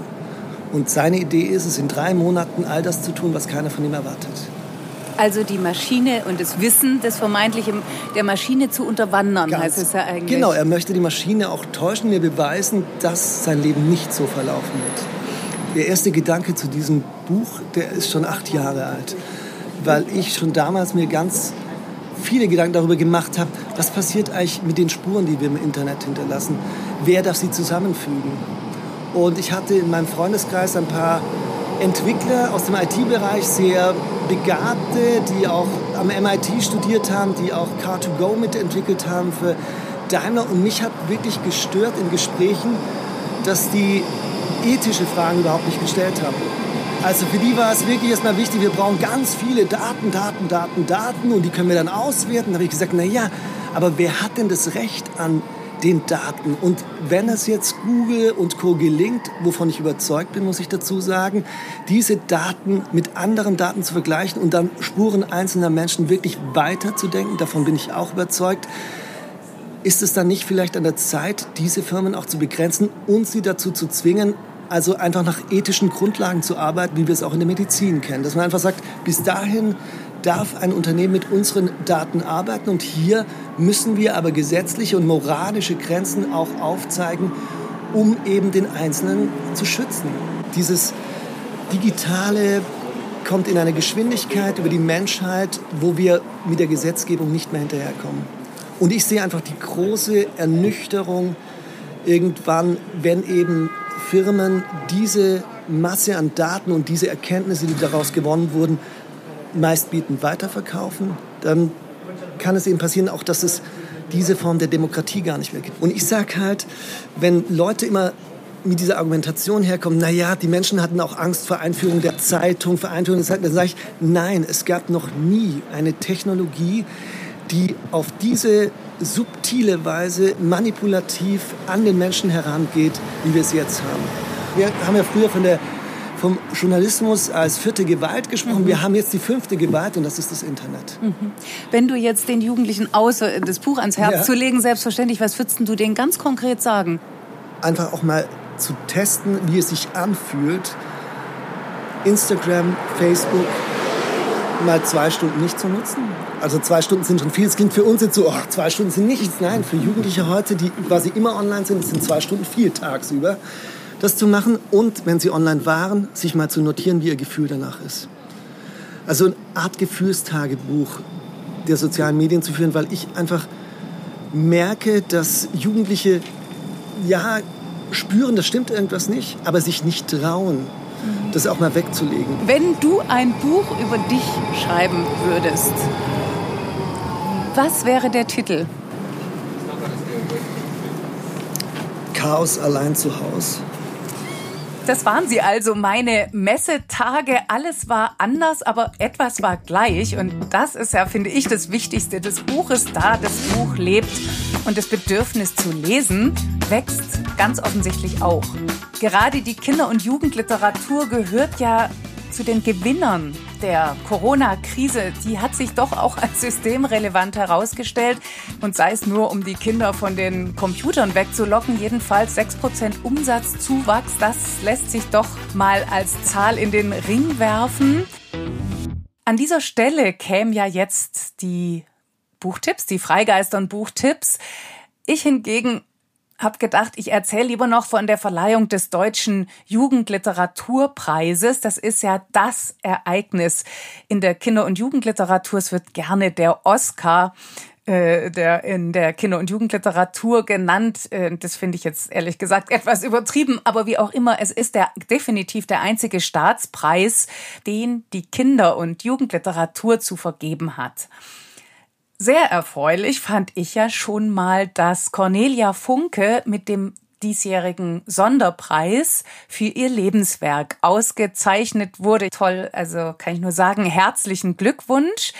Und seine Idee ist es, in drei Monaten all das zu tun, was keiner von ihm erwartet. Also die Maschine und das Wissen des vermeintlichen der Maschine zu unterwandern, Ganz heißt es ja eigentlich. Genau, er möchte die Maschine auch täuschen, mir beweisen, dass sein Leben nicht so verlaufen wird. Der erste Gedanke zu diesem Buch, der ist schon acht Jahre alt, weil ich schon damals mir ganz viele Gedanken darüber gemacht habe, was passiert eigentlich mit den Spuren, die wir im Internet hinterlassen. Wer darf sie zusammenfügen? Und ich hatte in meinem Freundeskreis ein paar Entwickler aus dem IT-Bereich, sehr Begabte, die auch am MIT studiert haben, die auch Car2Go mitentwickelt haben für Daimler. Und mich hat wirklich gestört in Gesprächen, dass die ethische Fragen überhaupt nicht gestellt haben. Also für die war es wirklich erstmal wichtig, wir brauchen ganz viele Daten, Daten, Daten, Daten und die können wir dann auswerten. Da habe ich gesagt, na ja, aber wer hat denn das Recht an den Daten. Und wenn es jetzt Google und Co. gelingt, wovon ich überzeugt bin, muss ich dazu sagen, diese Daten mit anderen Daten zu vergleichen und dann Spuren einzelner Menschen wirklich weiterzudenken, davon bin ich auch überzeugt, ist es dann nicht vielleicht an der Zeit, diese Firmen auch zu begrenzen und sie dazu zu zwingen, also einfach nach ethischen Grundlagen zu arbeiten, wie wir es auch in der Medizin kennen. Dass man einfach sagt, bis dahin darf ein Unternehmen mit unseren Daten arbeiten und hier müssen wir aber gesetzliche und moralische Grenzen auch aufzeigen, um eben den Einzelnen zu schützen. Dieses digitale kommt in eine Geschwindigkeit über die Menschheit, wo wir mit der Gesetzgebung nicht mehr hinterherkommen. Und ich sehe einfach die große Ernüchterung irgendwann, wenn eben Firmen diese Masse an Daten und diese Erkenntnisse, die daraus gewonnen wurden, meistbietend weiterverkaufen, dann kann es eben passieren, auch dass es diese Form der Demokratie gar nicht mehr gibt. Und ich sage halt, wenn Leute immer mit dieser Argumentation herkommen, na ja, die Menschen hatten auch Angst vor Einführung der Zeitung, vor Einführung der Zeitung, dann sage ich, nein, es gab noch nie eine Technologie, die auf diese subtile Weise manipulativ an den Menschen herangeht, wie wir es jetzt haben. Wir haben ja früher von der vom Journalismus als vierte Gewalt gesprochen. Mhm. Wir haben jetzt die fünfte Gewalt und das ist das Internet. Mhm. Wenn du jetzt den Jugendlichen außer das Buch ans Herz ja. zu legen, selbstverständlich, was würdest du denen ganz konkret sagen? Einfach auch mal zu testen, wie es sich anfühlt, Instagram, Facebook mal zwei Stunden nicht zu nutzen. Also zwei Stunden sind schon viel. Es klingt für uns jetzt so, oh, zwei Stunden sind nichts. Nein, für Jugendliche heute, die quasi immer online sind, sind zwei Stunden viel tagsüber das zu machen und, wenn sie online waren, sich mal zu notieren, wie ihr Gefühl danach ist. Also eine Art Gefühlstagebuch der sozialen Medien zu führen, weil ich einfach merke, dass Jugendliche ja spüren, das stimmt irgendwas nicht, aber sich nicht trauen, das auch mal wegzulegen. Wenn du ein Buch über dich schreiben würdest, was wäre der Titel? Chaos allein zu Hause. Das waren sie also, meine Messetage. Alles war anders, aber etwas war gleich. Und das ist ja, finde ich, das Wichtigste. Das Buch ist da, das Buch lebt. Und das Bedürfnis zu lesen wächst ganz offensichtlich auch. Gerade die Kinder- und Jugendliteratur gehört ja zu den Gewinnern der Corona-Krise, die hat sich doch auch als systemrelevant herausgestellt. Und sei es nur, um die Kinder von den Computern wegzulocken, jedenfalls 6% Umsatzzuwachs, das lässt sich doch mal als Zahl in den Ring werfen. An dieser Stelle kämen ja jetzt die Buchtipps, die Freigeistern-Buchtipps. Ich hingegen habe gedacht, ich erzähle lieber noch von der Verleihung des Deutschen Jugendliteraturpreises. Das ist ja das Ereignis in der Kinder- und Jugendliteratur. Es wird gerne der Oscar äh, der in der Kinder- und Jugendliteratur genannt. Äh, das finde ich jetzt ehrlich gesagt etwas übertrieben, aber wie auch immer, es ist der definitiv der einzige Staatspreis, den die Kinder- und Jugendliteratur zu vergeben hat. Sehr erfreulich fand ich ja schon mal, dass Cornelia Funke mit dem diesjährigen Sonderpreis für ihr Lebenswerk ausgezeichnet wurde. Toll, also kann ich nur sagen, herzlichen Glückwunsch.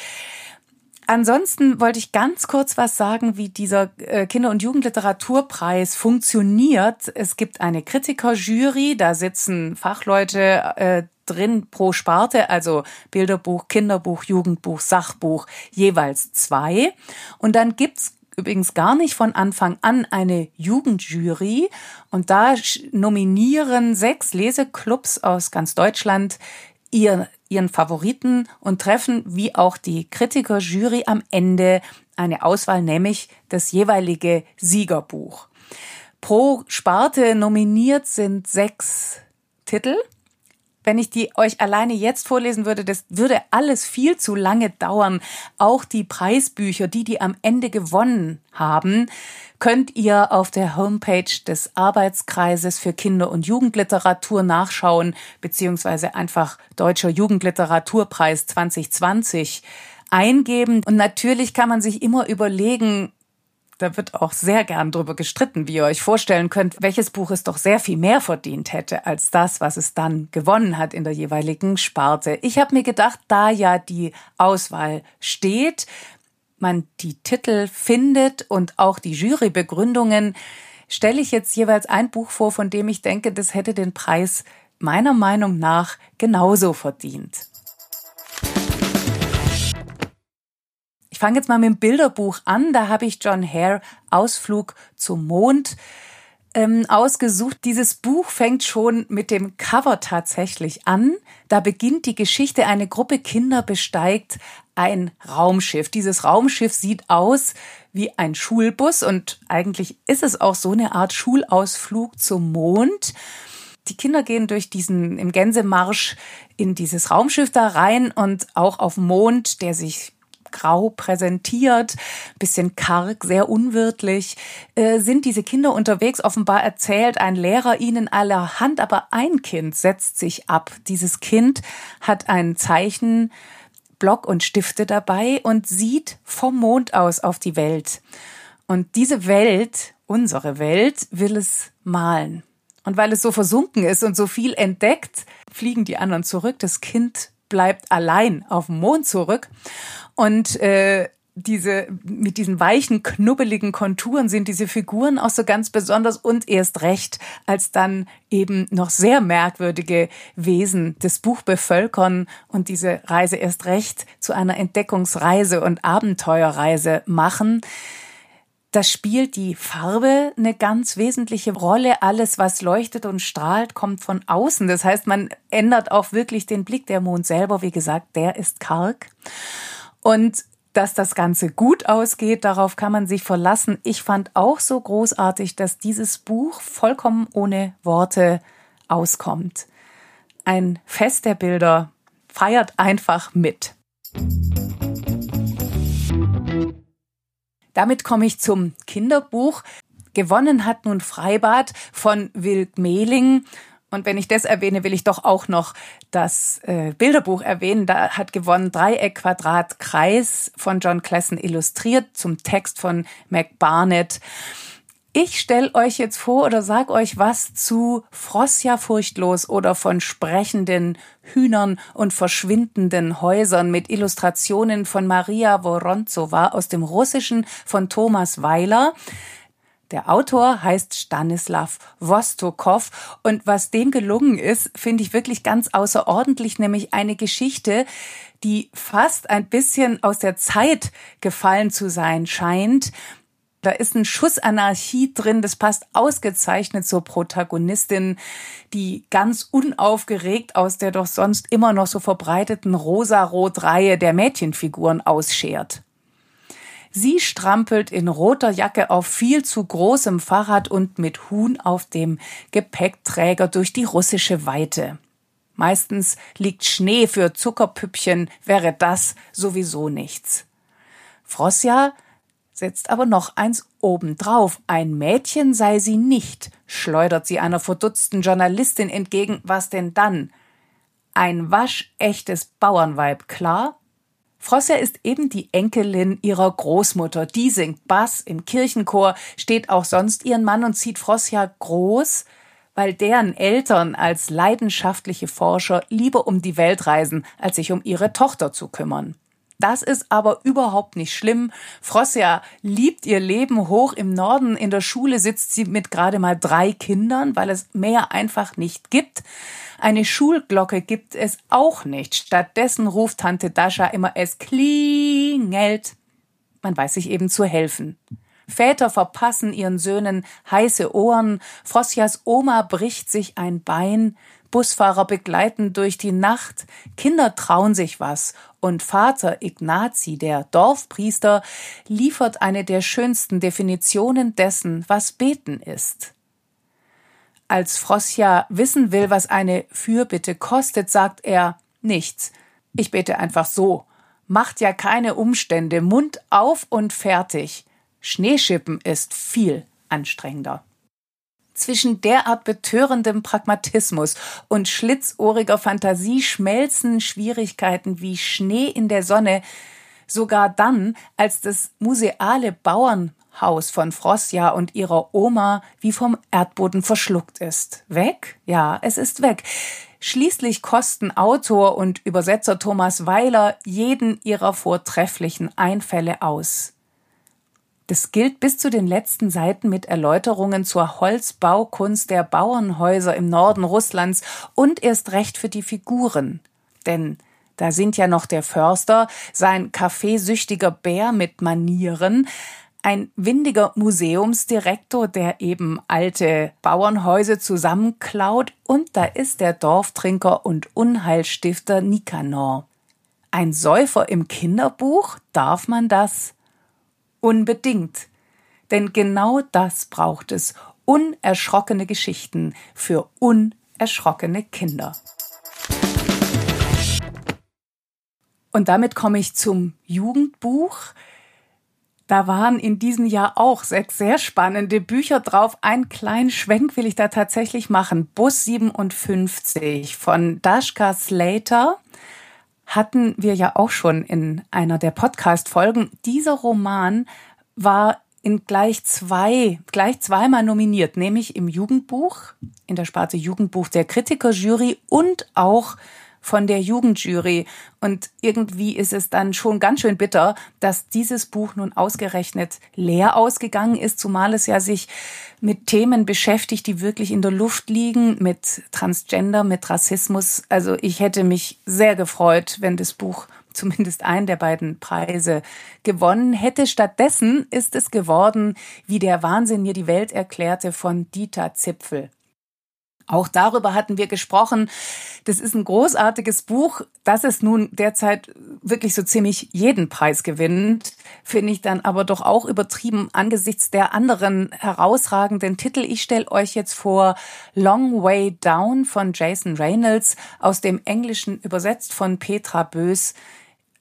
Ansonsten wollte ich ganz kurz was sagen, wie dieser äh, Kinder- und Jugendliteraturpreis funktioniert. Es gibt eine Kritikerjury, da sitzen Fachleute äh, drin pro Sparte, also Bilderbuch, Kinderbuch, Jugendbuch, Sachbuch, jeweils zwei. Und dann gibt's übrigens gar nicht von Anfang an eine Jugendjury. Und da nominieren sechs Leseclubs aus ganz Deutschland ihr, ihren Favoriten und treffen wie auch die Kritikerjury am Ende eine Auswahl, nämlich das jeweilige Siegerbuch. Pro Sparte nominiert sind sechs Titel wenn ich die euch alleine jetzt vorlesen würde, das würde alles viel zu lange dauern. Auch die Preisbücher, die die am Ende gewonnen haben, könnt ihr auf der Homepage des Arbeitskreises für Kinder- und Jugendliteratur nachschauen, beziehungsweise einfach Deutscher Jugendliteraturpreis 2020 eingeben. Und natürlich kann man sich immer überlegen, da wird auch sehr gern drüber gestritten, wie ihr euch vorstellen könnt, welches Buch es doch sehr viel mehr verdient hätte als das, was es dann gewonnen hat in der jeweiligen Sparte. Ich habe mir gedacht, da ja die Auswahl steht, man die Titel findet und auch die Jurybegründungen, stelle ich jetzt jeweils ein Buch vor, von dem ich denke, das hätte den Preis meiner Meinung nach genauso verdient. Fange jetzt mal mit dem Bilderbuch an. Da habe ich John Hare Ausflug zum Mond ähm, ausgesucht. Dieses Buch fängt schon mit dem Cover tatsächlich an. Da beginnt die Geschichte, eine Gruppe Kinder besteigt ein Raumschiff. Dieses Raumschiff sieht aus wie ein Schulbus und eigentlich ist es auch so eine Art Schulausflug zum Mond. Die Kinder gehen durch diesen im Gänsemarsch in dieses Raumschiff da rein und auch auf Mond, der sich grau präsentiert, bisschen karg, sehr unwirtlich, äh, sind diese Kinder unterwegs. Offenbar erzählt ein Lehrer ihnen allerhand, aber ein Kind setzt sich ab. Dieses Kind hat ein Zeichen, Block und Stifte dabei und sieht vom Mond aus auf die Welt. Und diese Welt, unsere Welt, will es malen. Und weil es so versunken ist und so viel entdeckt, fliegen die anderen zurück. Das Kind bleibt allein auf dem Mond zurück. Und äh, diese, mit diesen weichen, knubbeligen Konturen sind diese Figuren auch so ganz besonders und erst recht, als dann eben noch sehr merkwürdige Wesen das Buch bevölkern und diese Reise erst recht zu einer Entdeckungsreise und Abenteuerreise machen. Da spielt die Farbe eine ganz wesentliche Rolle. Alles, was leuchtet und strahlt, kommt von außen. Das heißt, man ändert auch wirklich den Blick. Der Mond selber, wie gesagt, der ist karg. Und dass das Ganze gut ausgeht, darauf kann man sich verlassen. Ich fand auch so großartig, dass dieses Buch vollkommen ohne Worte auskommt. Ein Fest der Bilder feiert einfach mit. Damit komme ich zum Kinderbuch. Gewonnen hat nun Freibad von Wild Mehling. Und wenn ich das erwähne, will ich doch auch noch das äh, Bilderbuch erwähnen. Da hat gewonnen Dreieck, Quadrat, Kreis von John Classen illustriert zum Text von Mac Barnett. Ich stelle euch jetzt vor oder sag euch was zu Frosja furchtlos oder von sprechenden Hühnern und verschwindenden Häusern mit Illustrationen von Maria Woronzowa aus dem Russischen von Thomas Weiler. Der Autor heißt Stanislav Vostokov und was dem gelungen ist, finde ich wirklich ganz außerordentlich, nämlich eine Geschichte, die fast ein bisschen aus der Zeit gefallen zu sein scheint. Da ist ein Schuss Anarchie drin, das passt ausgezeichnet zur Protagonistin, die ganz unaufgeregt aus der doch sonst immer noch so verbreiteten Rosarot-Reihe der Mädchenfiguren ausschert. Sie strampelt in roter Jacke auf viel zu großem Fahrrad und mit Huhn auf dem Gepäckträger durch die russische Weite. Meistens liegt Schnee für Zuckerpüppchen, wäre das sowieso nichts. Frosja setzt aber noch eins obendrauf. Ein Mädchen sei sie nicht, schleudert sie einer verdutzten Journalistin entgegen. Was denn dann? Ein waschechtes Bauernweib, klar? Frosja ist eben die Enkelin ihrer Großmutter. Die singt Bass im Kirchenchor, steht auch sonst ihren Mann und zieht Frosja groß, weil deren Eltern als leidenschaftliche Forscher lieber um die Welt reisen, als sich um ihre Tochter zu kümmern. Das ist aber überhaupt nicht schlimm. Frosja liebt ihr Leben hoch im Norden. In der Schule sitzt sie mit gerade mal drei Kindern, weil es mehr einfach nicht gibt. Eine Schulglocke gibt es auch nicht. Stattdessen ruft Tante Dascha immer, es klingelt. Man weiß sich eben zu helfen. Väter verpassen ihren Söhnen heiße Ohren, Frosjas Oma bricht sich ein Bein, Busfahrer begleiten durch die Nacht, Kinder trauen sich was und Vater Ignazi, der Dorfpriester, liefert eine der schönsten Definitionen dessen, was Beten ist. Als Frosja wissen will, was eine Fürbitte kostet, sagt er nichts. Ich bete einfach so. Macht ja keine Umstände, Mund auf und fertig. Schneeschippen ist viel anstrengender. Zwischen derart betörendem Pragmatismus und schlitzohriger Fantasie schmelzen Schwierigkeiten wie Schnee in der Sonne, sogar dann, als das museale Bauern Haus von Frosja und ihrer Oma wie vom Erdboden verschluckt ist. Weg? Ja, es ist weg. Schließlich kosten Autor und Übersetzer Thomas Weiler jeden ihrer vortrefflichen Einfälle aus. Das gilt bis zu den letzten Seiten mit Erläuterungen zur Holzbaukunst der Bauernhäuser im Norden Russlands und erst recht für die Figuren. Denn da sind ja noch der Förster, sein kaffeesüchtiger Bär mit Manieren, ein windiger Museumsdirektor, der eben alte Bauernhäuser zusammenklaut, und da ist der Dorftrinker und Unheilstifter Nikanor. Ein Säufer im Kinderbuch? Darf man das? Unbedingt. Denn genau das braucht es. Unerschrockene Geschichten für unerschrockene Kinder. Und damit komme ich zum Jugendbuch. Da waren in diesem Jahr auch sechs sehr spannende Bücher drauf. Ein kleinen Schwenk will ich da tatsächlich machen. Bus 57 von Dashka Slater hatten wir ja auch schon in einer der Podcast-Folgen. Dieser Roman war in gleich zwei, gleich zweimal nominiert, nämlich im Jugendbuch, in der Sparte Jugendbuch der Kritikerjury und auch von der Jugendjury. Und irgendwie ist es dann schon ganz schön bitter, dass dieses Buch nun ausgerechnet leer ausgegangen ist, zumal es ja sich mit Themen beschäftigt, die wirklich in der Luft liegen, mit Transgender, mit Rassismus. Also ich hätte mich sehr gefreut, wenn das Buch zumindest einen der beiden Preise gewonnen hätte. Stattdessen ist es geworden, wie der Wahnsinn mir die Welt erklärte, von Dieter Zipfel. Auch darüber hatten wir gesprochen. Das ist ein großartiges Buch, dass es nun derzeit wirklich so ziemlich jeden Preis gewinnt, finde ich dann aber doch auch übertrieben angesichts der anderen herausragenden Titel. Ich stelle euch jetzt vor Long Way Down von Jason Reynolds aus dem Englischen übersetzt von Petra Bös.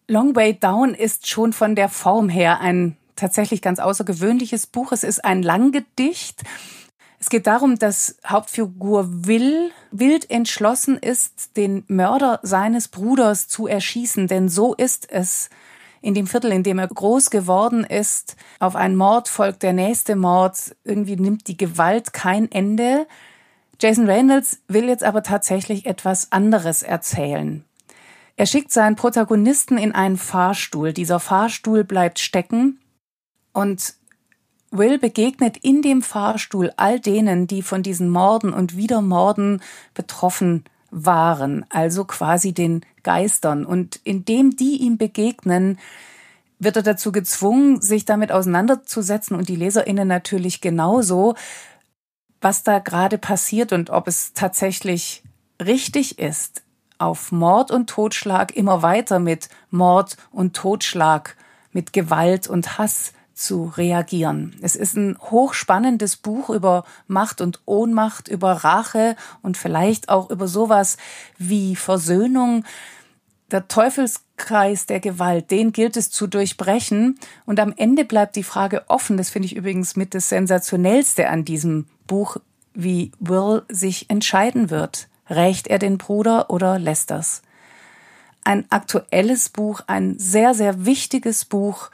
Long Way Down ist schon von der Form her ein tatsächlich ganz außergewöhnliches Buch. Es ist ein Langgedicht. Es geht darum, dass Hauptfigur Will wild entschlossen ist, den Mörder seines Bruders zu erschießen, denn so ist es in dem Viertel, in dem er groß geworden ist. Auf einen Mord folgt der nächste Mord. Irgendwie nimmt die Gewalt kein Ende. Jason Reynolds will jetzt aber tatsächlich etwas anderes erzählen. Er schickt seinen Protagonisten in einen Fahrstuhl. Dieser Fahrstuhl bleibt stecken und Will begegnet in dem Fahrstuhl all denen, die von diesen Morden und Wiedermorden betroffen waren, also quasi den Geistern. Und indem die ihm begegnen, wird er dazu gezwungen, sich damit auseinanderzusetzen und die Leserinnen natürlich genauso, was da gerade passiert und ob es tatsächlich richtig ist, auf Mord und Totschlag immer weiter mit Mord und Totschlag, mit Gewalt und Hass zu reagieren. Es ist ein hochspannendes Buch über Macht und Ohnmacht, über Rache und vielleicht auch über sowas wie Versöhnung. Der Teufelskreis der Gewalt, den gilt es zu durchbrechen. Und am Ende bleibt die Frage offen, das finde ich übrigens mit das Sensationellste an diesem Buch, wie Will sich entscheiden wird. Rächt er den Bruder oder lässt das? Ein aktuelles Buch, ein sehr, sehr wichtiges Buch,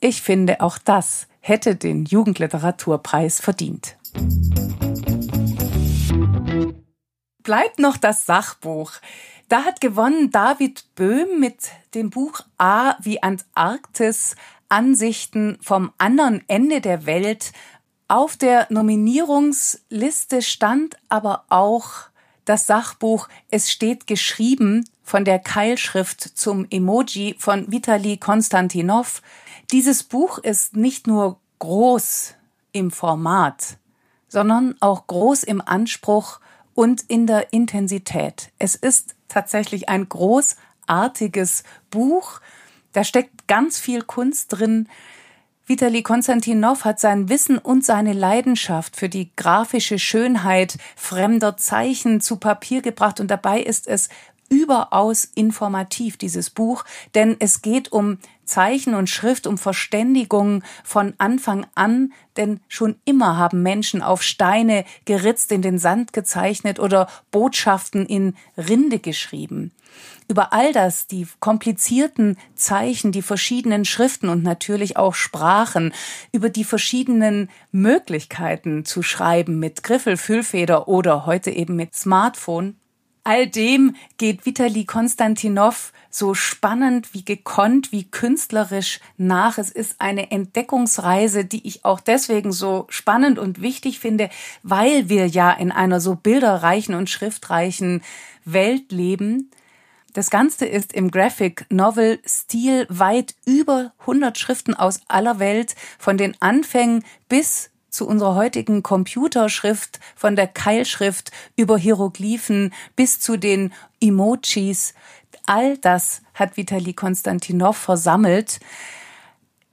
ich finde, auch das hätte den Jugendliteraturpreis verdient. Bleibt noch das Sachbuch. Da hat gewonnen David Böhm mit dem Buch A wie Antarktis Ansichten vom anderen Ende der Welt. Auf der Nominierungsliste stand aber auch das Sachbuch Es steht geschrieben von der Keilschrift zum Emoji von Vitali Konstantinov. Dieses Buch ist nicht nur groß im Format, sondern auch groß im Anspruch und in der Intensität. Es ist tatsächlich ein großartiges Buch. Da steckt ganz viel Kunst drin. Vitali Konstantinov hat sein Wissen und seine Leidenschaft für die grafische Schönheit fremder Zeichen zu Papier gebracht und dabei ist es überaus informativ, dieses Buch, denn es geht um Zeichen und Schrift, um Verständigung von Anfang an, denn schon immer haben Menschen auf Steine geritzt, in den Sand gezeichnet oder Botschaften in Rinde geschrieben. Über all das, die komplizierten Zeichen, die verschiedenen Schriften und natürlich auch Sprachen, über die verschiedenen Möglichkeiten zu schreiben mit Griffel, Füllfeder oder heute eben mit Smartphone, all dem geht Vitali Konstantinov so spannend wie gekonnt, wie künstlerisch nach. Es ist eine Entdeckungsreise, die ich auch deswegen so spannend und wichtig finde, weil wir ja in einer so bilderreichen und schriftreichen Welt leben. Das Ganze ist im Graphic Novel Stil weit über 100 Schriften aus aller Welt, von den Anfängen bis zu unserer heutigen Computerschrift, von der Keilschrift über Hieroglyphen bis zu den Emojis. All das hat Vitali Konstantinov versammelt.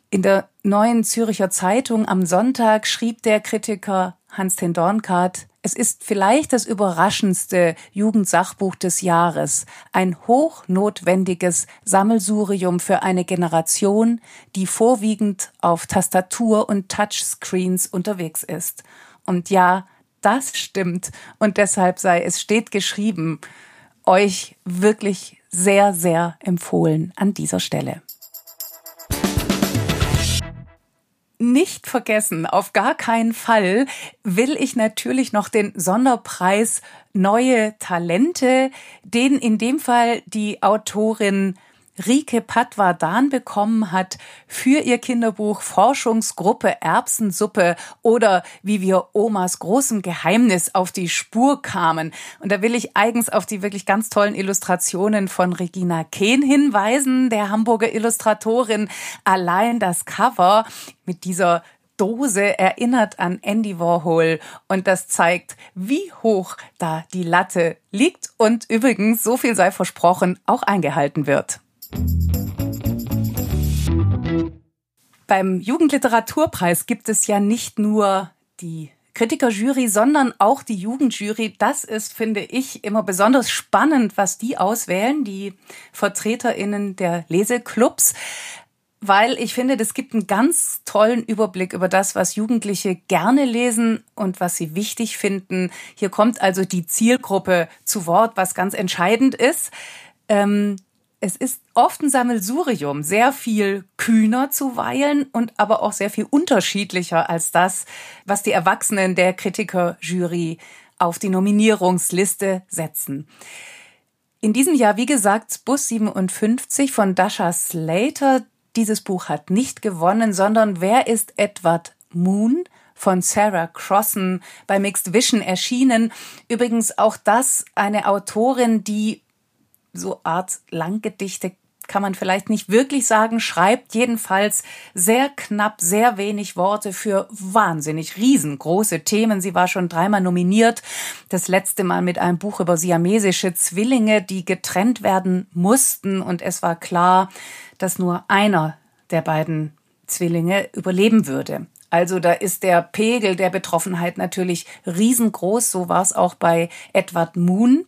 In der neuen Züricher Zeitung am Sonntag schrieb der Kritiker Hans-Ten Dornkart, es ist vielleicht das überraschendste Jugendsachbuch des Jahres, ein hochnotwendiges Sammelsurium für eine Generation, die vorwiegend auf Tastatur und Touchscreens unterwegs ist. Und ja, das stimmt, und deshalb sei es steht geschrieben, euch wirklich sehr, sehr empfohlen an dieser Stelle. Nicht vergessen, auf gar keinen Fall will ich natürlich noch den Sonderpreis Neue Talente, den in dem Fall die Autorin Rike Patwadan bekommen hat für ihr Kinderbuch Forschungsgruppe Erbsensuppe oder wie wir Omas großem Geheimnis auf die Spur kamen. Und da will ich eigens auf die wirklich ganz tollen Illustrationen von Regina Kehn hinweisen, der Hamburger Illustratorin. Allein das Cover mit dieser Dose erinnert an Andy Warhol und das zeigt, wie hoch da die Latte liegt und übrigens, so viel sei versprochen, auch eingehalten wird. Beim Jugendliteraturpreis gibt es ja nicht nur die Kritikerjury, sondern auch die Jugendjury. Das ist, finde ich, immer besonders spannend, was die auswählen, die VertreterInnen der Leseclubs. Weil ich finde, das gibt einen ganz tollen Überblick über das, was Jugendliche gerne lesen und was sie wichtig finden. Hier kommt also die Zielgruppe zu Wort, was ganz entscheidend ist. Ähm, es ist oft ein Sammelsurium, sehr viel kühner zuweilen und aber auch sehr viel unterschiedlicher als das, was die Erwachsenen der Kritikerjury auf die Nominierungsliste setzen. In diesem Jahr, wie gesagt, Bus 57 von Dasha Slater. Dieses Buch hat nicht gewonnen, sondern Wer ist Edward Moon? von Sarah Crossan bei Mixed Vision erschienen. Übrigens auch das eine Autorin, die so Art Langgedichte kann man vielleicht nicht wirklich sagen, schreibt jedenfalls sehr knapp, sehr wenig Worte für wahnsinnig riesengroße Themen. Sie war schon dreimal nominiert. Das letzte Mal mit einem Buch über siamesische Zwillinge, die getrennt werden mussten. Und es war klar, dass nur einer der beiden Zwillinge überleben würde. Also da ist der Pegel der Betroffenheit natürlich riesengroß. So war es auch bei Edward Moon.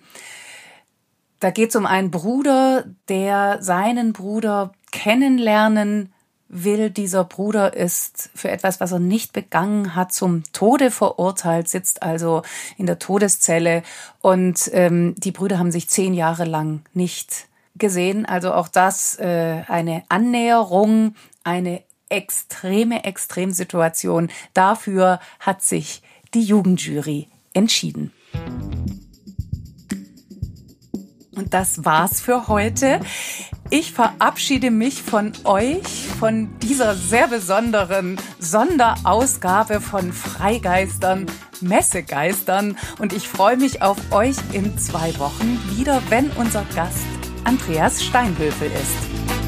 Da geht es um einen Bruder, der seinen Bruder kennenlernen will. Dieser Bruder ist für etwas, was er nicht begangen hat, zum Tode verurteilt, sitzt also in der Todeszelle und ähm, die Brüder haben sich zehn Jahre lang nicht gesehen. Also auch das äh, eine Annäherung, eine extreme Extremsituation. Dafür hat sich die Jugendjury entschieden. Und das war's für heute. Ich verabschiede mich von euch, von dieser sehr besonderen Sonderausgabe von Freigeistern, Messegeistern. Und ich freue mich auf euch in zwei Wochen wieder, wenn unser Gast Andreas Steinhöfel ist.